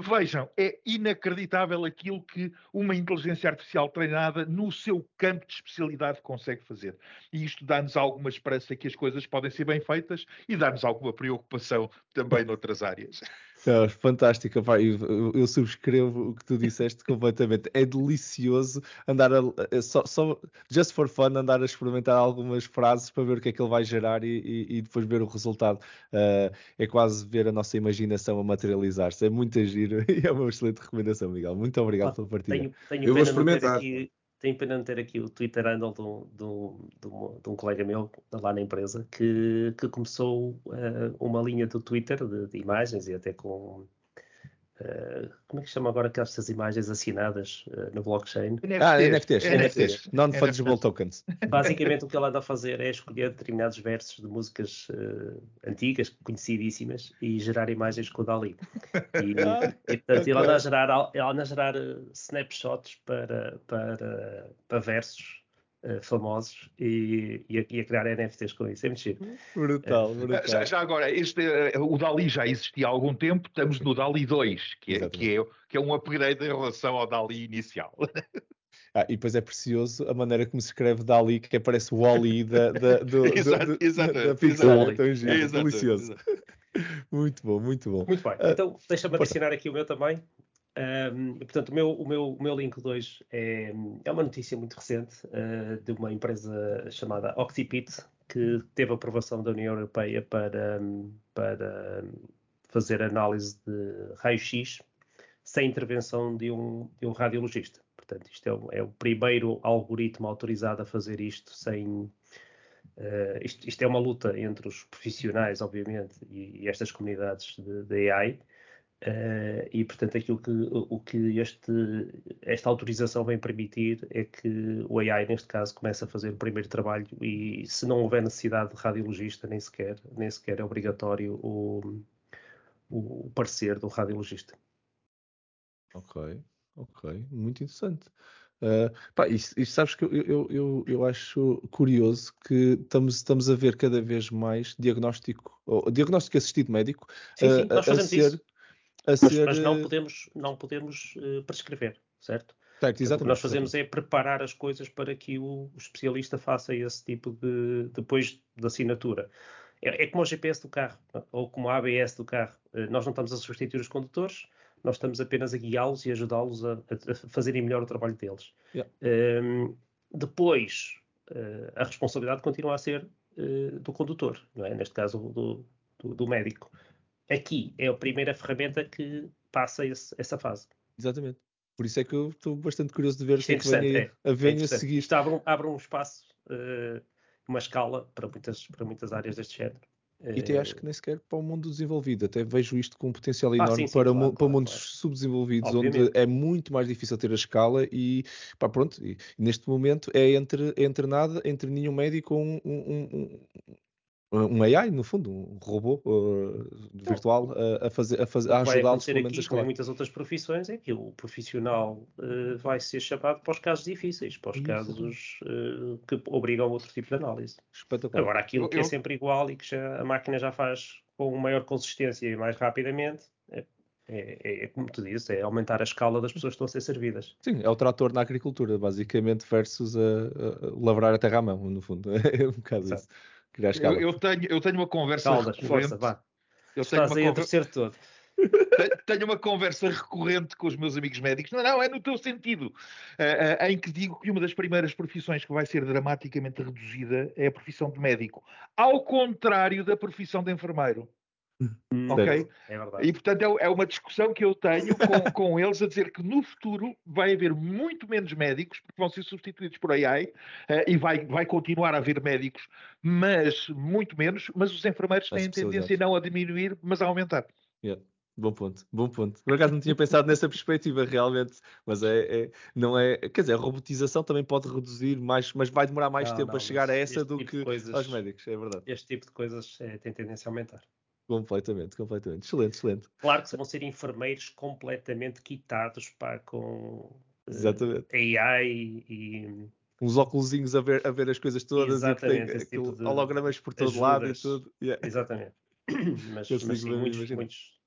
Vejam, é inacreditável aquilo que uma inteligência artificial treinada no seu campo de especialidade consegue fazer. E isto dá-nos alguma esperança que as coisas podem ser bem feitas e dá-nos alguma preocupação também noutras áreas. *laughs* É, fantástico, pá, eu, eu, subscrevo o que tu disseste completamente. É delicioso andar a, é só, só, just for fun, andar a experimentar algumas frases para ver o que é que ele vai gerar e, e, e depois ver o resultado. Uh, é quase ver a nossa imaginação a materializar-se. É muito giro *laughs* e é uma excelente recomendação, Miguel. Muito obrigado ah, pela partida. Tenho, tenho eu vou experimentar. Aqui tenho pena de ter aqui o Twitter handle de um, de um, de um, de um colega meu lá na empresa que, que começou uh, uma linha do Twitter de, de, imagens e até com Uh, como é que chama agora aquelas imagens assinadas uh, no blockchain? NFTs. Ah, NFTs, NFTs, Non-Fungible Tokens. *laughs* Basicamente o que ele anda a fazer é escolher determinados versos de músicas uh, antigas, conhecidíssimas, e gerar imagens com o Dali. E, *laughs* ah, e portanto, ele anda a gerar, ele anda a gerar snapshots para, para, para versos Uh, famosos e, e, a, e, a, criar NFTs com isso. É muito Brutal, é. brutal. Já, já, agora, este, uh, o DALI já existia há algum tempo, estamos no DALI 2, que é, que é, que é um upgrade em relação ao DALI inicial. *laughs* Ah, e depois é precioso a maneira como se escreve Dali, que parece o Wally da, da, *laughs* do, exato, do, exato, da Pixar. Exato, delicioso. Exato. *laughs* Muito bom, muito bom. Muito bem. Uh, então, deixa-me adicionar aqui o meu também. Um, portanto, o meu, o, meu, o meu link 2 é, é uma notícia muito recente uh, de uma empresa chamada Octipit, que teve aprovação da União Europeia para, para fazer análise de raio-x sem intervenção de um, de um radiologista. Portanto, isto é o, é o primeiro algoritmo autorizado a fazer isto sem. Uh, isto, isto, é uma luta entre os profissionais, obviamente, e, e estas comunidades de, de AI. Uh, e, portanto, aquilo que, o que este, esta autorização vem permitir é que o AI, neste caso, comece a fazer o primeiro trabalho e, se não houver necessidade de radiologista, nem sequer, nem sequer é obrigatório o, o parecer do radiologista. Ok, ok, muito interessante. Uh, pá, isto, isto, sabes que eu, eu, eu, eu, acho curioso que estamos, estamos a ver cada vez mais diagnóstico, ou, diagnóstico assistido médico sim, sim, fazemos a ser, isso mas, ser... mas, não eh, podemos, não podemos uh, prescrever, certo? Certo, exatamente. O que nós fazemos é preparar as coisas para que o, especialista faça esse tipo de depois da assinatura. é, é, como o GPS do carro, ou como a ABS do carro. Nós não estamos a substituir os condutores, nós estamos apenas a guiá-los e ajudá-los a, a, fazerem melhor o trabalho deles. Yeah. Um, depois, uh, a responsabilidade continua a ser uh, do condutor, é? neste caso do, do, do, médico. Aqui é a primeira ferramenta que passa esse, essa fase. Exatamente. Por isso é que eu estou bastante curioso de ver que é que vem é, a, venha é a seguir. Isto abre um, abre um espaço, uh, uma escala para muitas, para muitas áreas deste género. E até acho que nem sequer para o mundo desenvolvido. Até vejo isto com um potencial enorme ah, sim, sim, para, claro, para claro, mundos claro. subdesenvolvidos, Obviamente. onde é muito mais difícil ter a escala e pá, pronto. E, neste momento é entre, entre nada, entre nenhum médico um, um, um AI, no fundo, um robô uh, virtual uh, a, fazer, a, fazer, a ajudá-los pelo menos aqui, a escalar. muitas outras profissões é que o profissional uh, vai ser chamado para os casos difíceis, para os Isso. casos uh, que obrigam outro tipo de análise. Espetacular. Agora, aquilo eu, que é sempre igual e que já, a máquina já faz com maior consistência e mais rapidamente, é, é, é, como tu dizes, é aumentar a escala das pessoas que estão a ser servidas. Sim, é o trator na agricultura, basicamente, versus a, a lavrar a terra à mão, no fundo. *laughs* É um bocado Exato. isso. Eu, eu, tenho, eu tenho uma conversa Caldas, recorrente. Força, vá. Eu Estás tenho uma conversa... todo. tenho uma conversa recorrente com os meus amigos médicos. Não, não, é no teu sentido. Uh, uh, em que digo que uma das primeiras profissões que vai ser dramaticamente reduzida é a profissão de médico. Ao contrário da profissão de enfermeiro. Hum, ok? É verdade. E portanto é, é, uma discussão que eu tenho com, *laughs* com, eles a dizer que no futuro vai haver muito menos médicos, porque vão ser substituídos por AI, uh, eh, e vai, vai continuar a haver médicos, mas muito menos, mas os enfermeiros têm tendência não a diminuir, mas a aumentar. Yeah. Bom ponto, bom ponto. Por acaso não tinha pensado nessa perspectiva realmente, mas é, é, não é, quer dizer, a robotização também pode reduzir mais, mas vai demorar mais não, tempo não, a chegar a essa do tipo que coisas, aos médicos, é verdade. Este tipo de coisas é, tem tendência a aumentar. Completamente, completamente. Excelente, excelente. Claro que vão ser enfermeiros completamente quitados pá, com uh, Exatamente. AI e. Uns óculos a ver, a ver as coisas todas Exatamente, e tem tipo hologramas por todo ajudas. lado e tudo. Yeah. Exatamente. *coughs* mas, mas sim, muitos, muitos,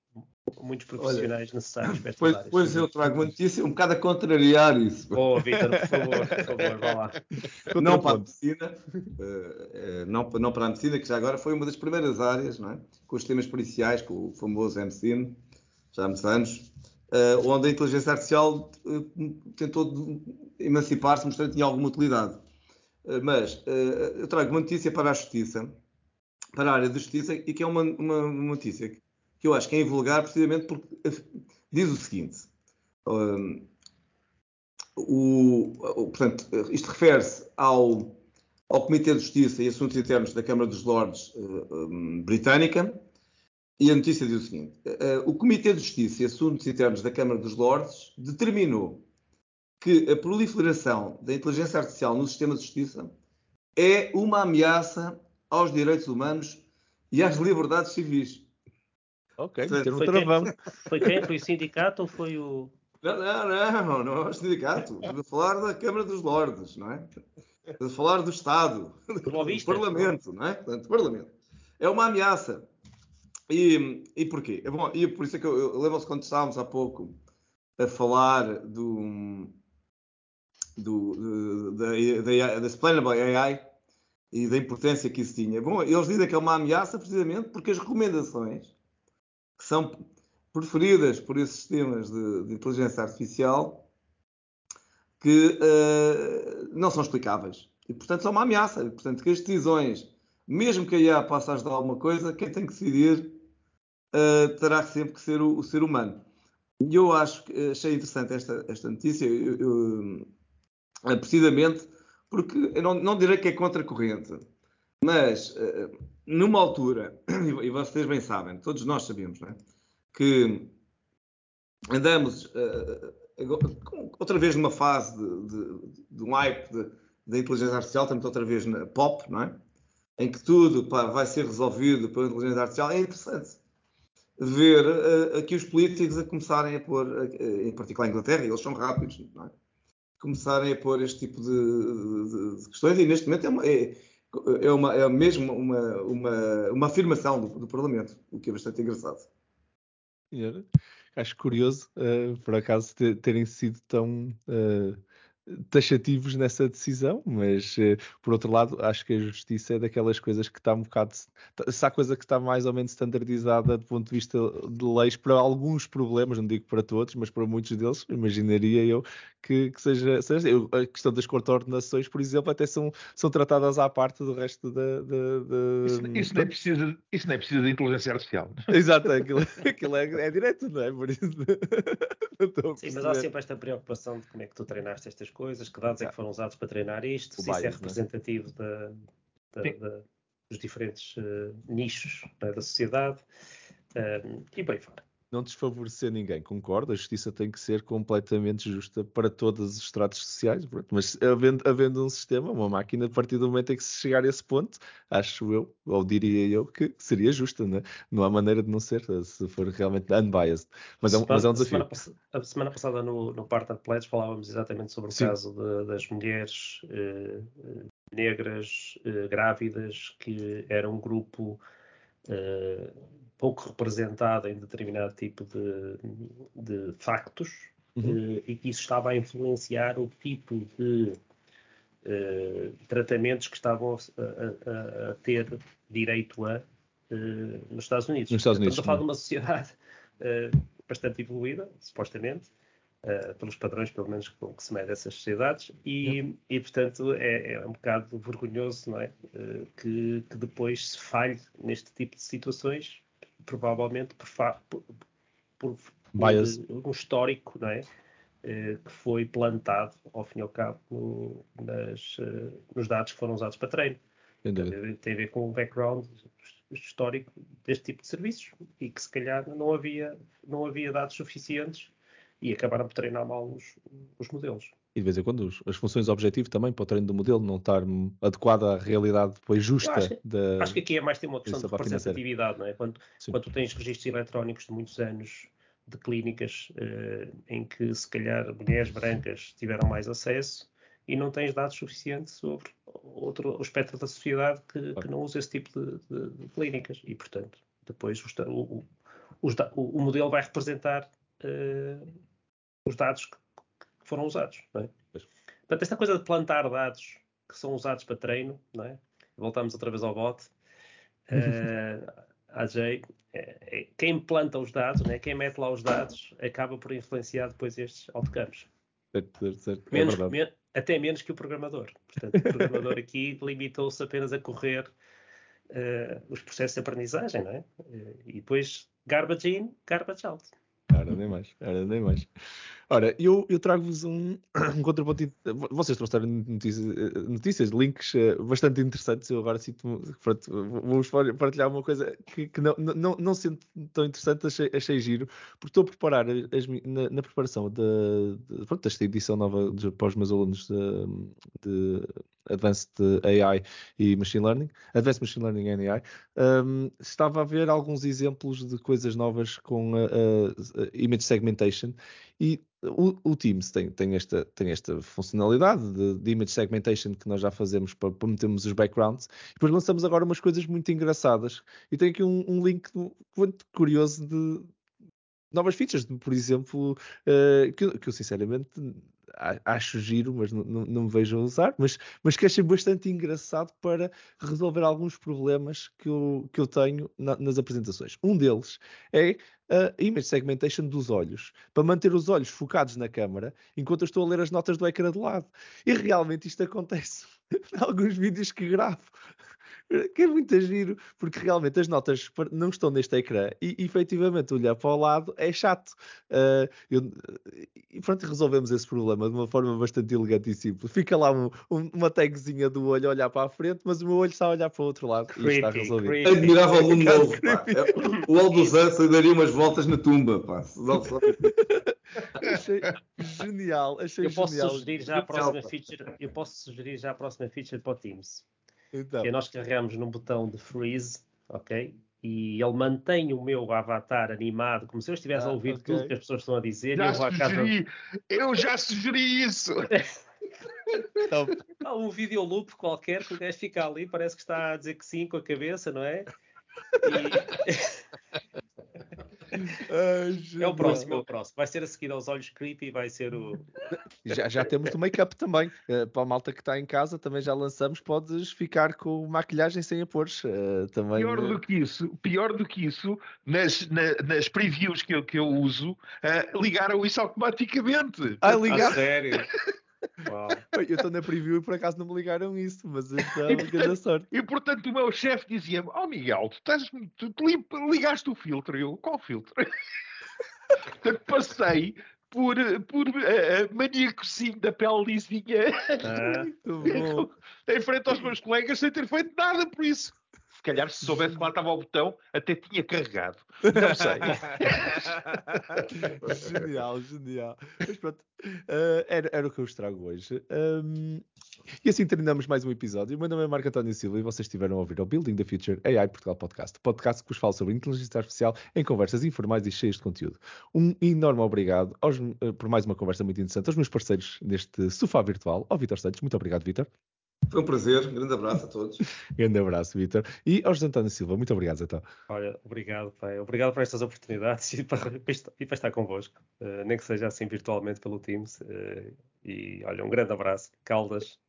muitos profissionais Olha, necessários para eu trago uma notícia um bocado a contrariar isso. Oh, Vitor, por favor, por favor, vá lá. *laughs* Não para a medicina, uh, não, não para a medicina, que já agora foi uma das primeiras áreas, não é? com os sistemas policiais, com o famoso MCN, já há muitos anos, uh, onde a inteligência artificial tentou emancipar-se, mostrando que tinha alguma utilidade. mas eu trago uma notícia para a justiça, para a área da justiça, e que é uma, uma, uma notícia que que eu acho que é invulgar precisamente porque diz o seguinte. Um, o, o, portanto, isto refere-se ao, ao Comitê de Justiça e Assuntos Internos da Câmara dos Lordes uh, um, britânica, e a notícia diz o seguinte: uh, o Comitê de Justiça e Assuntos Internos da Câmara dos Lordes determinou que a proliferação da inteligência artificial no sistema de justiça é uma ameaça aos direitos humanos e às liberdades civis. Ok, meter um travão. Quem, foi quem? Foi o sindicato ou foi o. Não, não, não, não é o sindicato. Estou a falar da Câmara dos Lordes, não é? Estou a falar do Estado, do Parlamento, não é? Portanto, Parlamento. É uma ameaça. E, e porquê? É bom, e por isso é que eu, eu lembro-se quando estávamos há pouco a falar do, do, da, da, da Explainable AI e da importância que isso tinha. Bom, eles dizem que é uma ameaça precisamente porque as recomendações são preferidas por esses sistemas de, de inteligência artificial que uh, não são explicáveis. E, portanto, são uma ameaça. E, portanto, que as decisões, mesmo que a IA possa ajudar alguma coisa, quem tem que decidir uh, terá sempre que ser o, o, ser humano. E eu acho que achei interessante esta, esta notícia, eu, eu, uh, precisamente porque eu não, não direi que é contracorrente, mas numa altura, *clears throat* e vocês bem sabem, todos nós sabemos, não é? que andamos uh, outra vez numa fase de, de, de um hype da inteligência artificial, estamos outra vez na pop, não é? Em que tudo pá, vai ser resolvido pela inteligência artificial. É interessante ver uh, aqui os políticos a começarem a pôr, uh, em particular a Inglaterra, eles são rápidos, não é? Começarem a pôr este tipo de, de, de questões e neste momento é, uma, é é, uma, é mesmo uma, uma, uma afirmação do, do, Parlamento, o que é bastante engraçado. Acho curioso, uh, por acaso, terem sido tão uh, taxativos nessa decisão, mas uh, por outro lado, acho que a justiça é daquelas coisas que está um bocado. Se há coisa que está mais ou menos standardizada do ponto de vista de leis para alguns problemas, não digo para todos, mas para muitos deles, imaginaria eu que, que seja, seja. A questão das coordenações, por exemplo, até são, são tratadas à parte do resto da. da, da... Isso, isso, nem precisa, isso nem precisa de inteligência artificial. Exato, aquilo, *laughs* aquilo é, é direto, não é? Por isso. *laughs* Sim, mas há sempre esta preocupação de como é que tu treinaste estas coisas, que dados é que foram usados para treinar isto, o se bias, isso é, é? representativo da, da, da, dos diferentes uh, nichos é, da sociedade uh, e bem fora não desfavorecer ninguém, concordo, a justiça tem que ser completamente justa para todos os estratos sociais, mas havendo, havendo, um sistema, uma máquina, a partir do momento em que se chegar a esse ponto, acho eu, ou diria eu, que seria justa, né? não há maneira de não ser, se for realmente unbiased, mas, é, um, mas é um desafio. A semana, a semana passada no, no Partner Pledge falávamos exatamente sobre o Sim. caso de, das mulheres eh, negras eh, grávidas, que era um grupo eh, pouco representada em determinado tipo de, de factos uhum. uh, e que isso estava a influenciar o tipo de uh, tratamentos que estavam a, a, a ter direito a uh, nos Estados Unidos. Nos Estados Unidos. Estamos a falar de uma sociedade bastante evoluída, supostamente, Uh, pelos padrões, pelo menos, com que se mede essas sociedades, e, e portanto, é, é, um bocado vergonhoso, não é? Uh, que, que, depois se falhe neste tipo de situações provavelmente por, por, por, por um histórico, não é? Eh, que foi plantado, ao fim e ao cabo, no, nas, uh, nos dados que foram usados para treino. Tem a ver com o background histórico deste tipo de serviços e que se calhar não havia, não havia dados suficientes e acabaram por treinar mal os, os modelos. E de vez em quando as funções objetivo também para o treino do modelo não estar adequada à realidade depois justa. Acho, da, acho que aqui é mais ter uma questão de representatividade, não é? Quando, quando tu tens registros eletrónicos de muitos anos de clínicas uh, em que se calhar mulheres brancas tiveram mais acesso e não tens dados suficientes sobre outro o espectro da sociedade que, que não usa esse tipo de, de, de clínicas e portanto depois o, o, o, o modelo vai representar uh, os dados que foram usados. É? Portanto, esta coisa de plantar dados que são usados para treino, não é? voltamos outra vez ao bot. Uh, AJ, é, é, quem planta os dados, né, quem mete lá os dados, acaba por influenciar depois estes outcomes. Certo, certo. É menos, me, até menos que o programador. Portanto, o programador aqui *laughs* limitou-se apenas a correr uh, os processos de aprendizagem, não é? Uh, e depois garbage in, garbage out. Era nem mais, era nem mais. Ora, eu, eu trago-vos um, *clears throat* um contraponto. Vocês trouxeram notícias, notícias, links eh, bastante interessantes. Eu agora sinto vamos partilhar uma coisa que, que não, não, não sendo tão interessante, achei, achei giro, porque estou a preparar as, na, na, preparação da, de, pronto, desta edição nova de, para os meus alunos de, de Advanced AI e Machine Learning, Advanced Machine Learning and AI, um, estava a ver alguns exemplos de coisas novas com Image Segmentation e o, o, Teams tem, tem, esta, tem esta funcionalidade de, de, image segmentation que nós já fazemos para, para metermos os backgrounds. E depois lançamos agora umas coisas muito engraçadas. E tem aqui um, um link muito curioso de novas features, por exemplo, uh, que, que, eu sinceramente acho giro, mas não, me vejo a usar, mas, mas que achei bastante engraçado para resolver alguns problemas que eu, que eu tenho na, nas apresentações. Um deles é a image segmentation dos olhos, para manter os olhos focados na câmara enquanto eu estou a ler as notas do ecrã de lado. E realmente isto acontece *laughs* em alguns vídeos que gravo *laughs* que é muito giro, porque realmente as notas não estão neste ecrã e efetivamente olhar para o lado é chato. Uh, eu, e pronto, resolvemos esse problema de uma forma bastante elegante e simples. Fica lá um, um, uma tagzinha do olho a olhar para a frente, mas o meu olho está a olhar para o outro lado creepy, e está resolvido. Admirável aluno novo, pá. O Aldo Santos daria umas voltas na tumba, pá. achei genial, achei eu posso genial. Sugerir já a próxima feature, eu posso sugerir já a próxima feature para o Teams. Então. É nós carregamos num botão de freeze, ok? E ele mantém o meu avatar animado, como se eu estivesse ah, a ouvir okay. tudo que as pessoas estão a dizer. Já eu, vou sugeri, casa... eu já sugeri isso! *laughs* então, *laughs* há um vídeo loop qualquer que o gajo fica ali, parece que está a dizer que sim com a cabeça, não é? E... *laughs* é o próximo, é o próximo. Vai ser a seguir aos olhos creepy, vai ser o. *laughs* Já, já temos do make-up também. Uh, para a malta que está em casa, também já lançamos. Podes ficar com maquilhagem sem a pôres. Uh, também, pior do que isso, pior do que isso, nas, na, nas previews que eu, que eu uso, uh, ligaram isso automaticamente. Ah, ligaram? sério? *laughs* Uau. *laughs* Eu estou na preview e por acaso não me ligaram isso, mas é grande *laughs* sorte. E portanto o meu chefe dizia-me: Oh Miguel, tu, estás, tu, tu ligaste o filtro. E eu, qual filtro? *laughs* portanto passei por, por uh, maníacozinho da pele lisinha ah, em frente aos meus colegas sem ter feito nada por isso se calhar se soubesse que lá estava o botão, até tinha carregado. Não sei. *laughs* genial, genial. Mas pronto, uh, era, era, o que eu vos trago hoje. Um, e assim terminamos mais um episódio. O meu nome é Marco António Silva e vocês estiveram a ouvir o Building the Future AI Portugal Podcast. Podcast que vos fala sobre inteligência artificial em conversas informais e cheias de conteúdo. Um enorme obrigado aos, uh, por mais uma conversa muito interessante aos meus parceiros neste sofá virtual. Ao Vitor Santos. Muito obrigado, Vitor. Foi um prazer, um grande abraço a todos. *laughs* grande abraço, Vitor. E ao José António Silva, muito obrigado, então. Olha, obrigado, pai. Obrigado por estas oportunidades e para, e para estar convosco, uh, nem que seja assim virtualmente pelo Teams. Uh, e olha, um grande abraço. Caldas,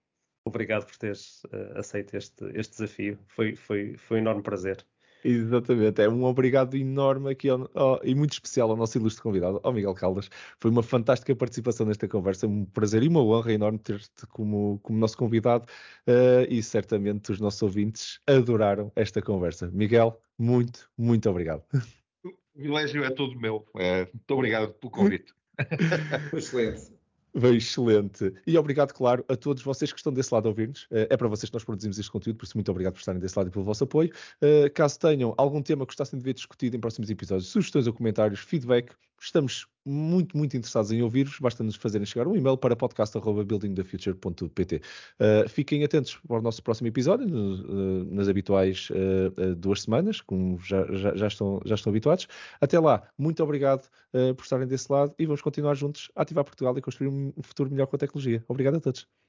obrigado por teres uh, aceito este, este desafio. Foi, foi, foi um enorme prazer. Exatamente, é um obrigado enorme aqui ao, ao, e muito especial ao nosso ilustre convidado, ao Miguel Caldas. Foi uma fantástica participação nesta conversa, um prazer e uma honra enorme ter-te como, como nosso convidado uh, e certamente os nossos ouvintes adoraram esta conversa. Miguel, muito, muito obrigado. O privilégio é todo meu. É, muito obrigado pelo convite. *laughs* Excelente. Excelente. E obrigado, claro, a todos vocês que estão desse lado a ouvir-nos. Eh, é para vocês que nós produzimos este conteúdo, por isso muito obrigado por estarem desse lado e pelo vosso apoio. Eh, caso tenham algum tema que gostassem de ver discutido em próximos episódios, sugestões ou comentários, feedback, estamos muito, muito interessados em ouvir-vos. Basta-nos fazerem chegar um e-mail para podcast.buildingthefuture.pt. Uh, fiquem atentos para o nosso próximo episódio, no, uh, nas habituais uh, duas semanas, como já, já, já, estão, já estão habituados. Até lá, muito obrigado por estarem desse lado e vamos continuar juntos a ativar Portugal e construir um futuro melhor com a tecnologia. Obrigado a todos.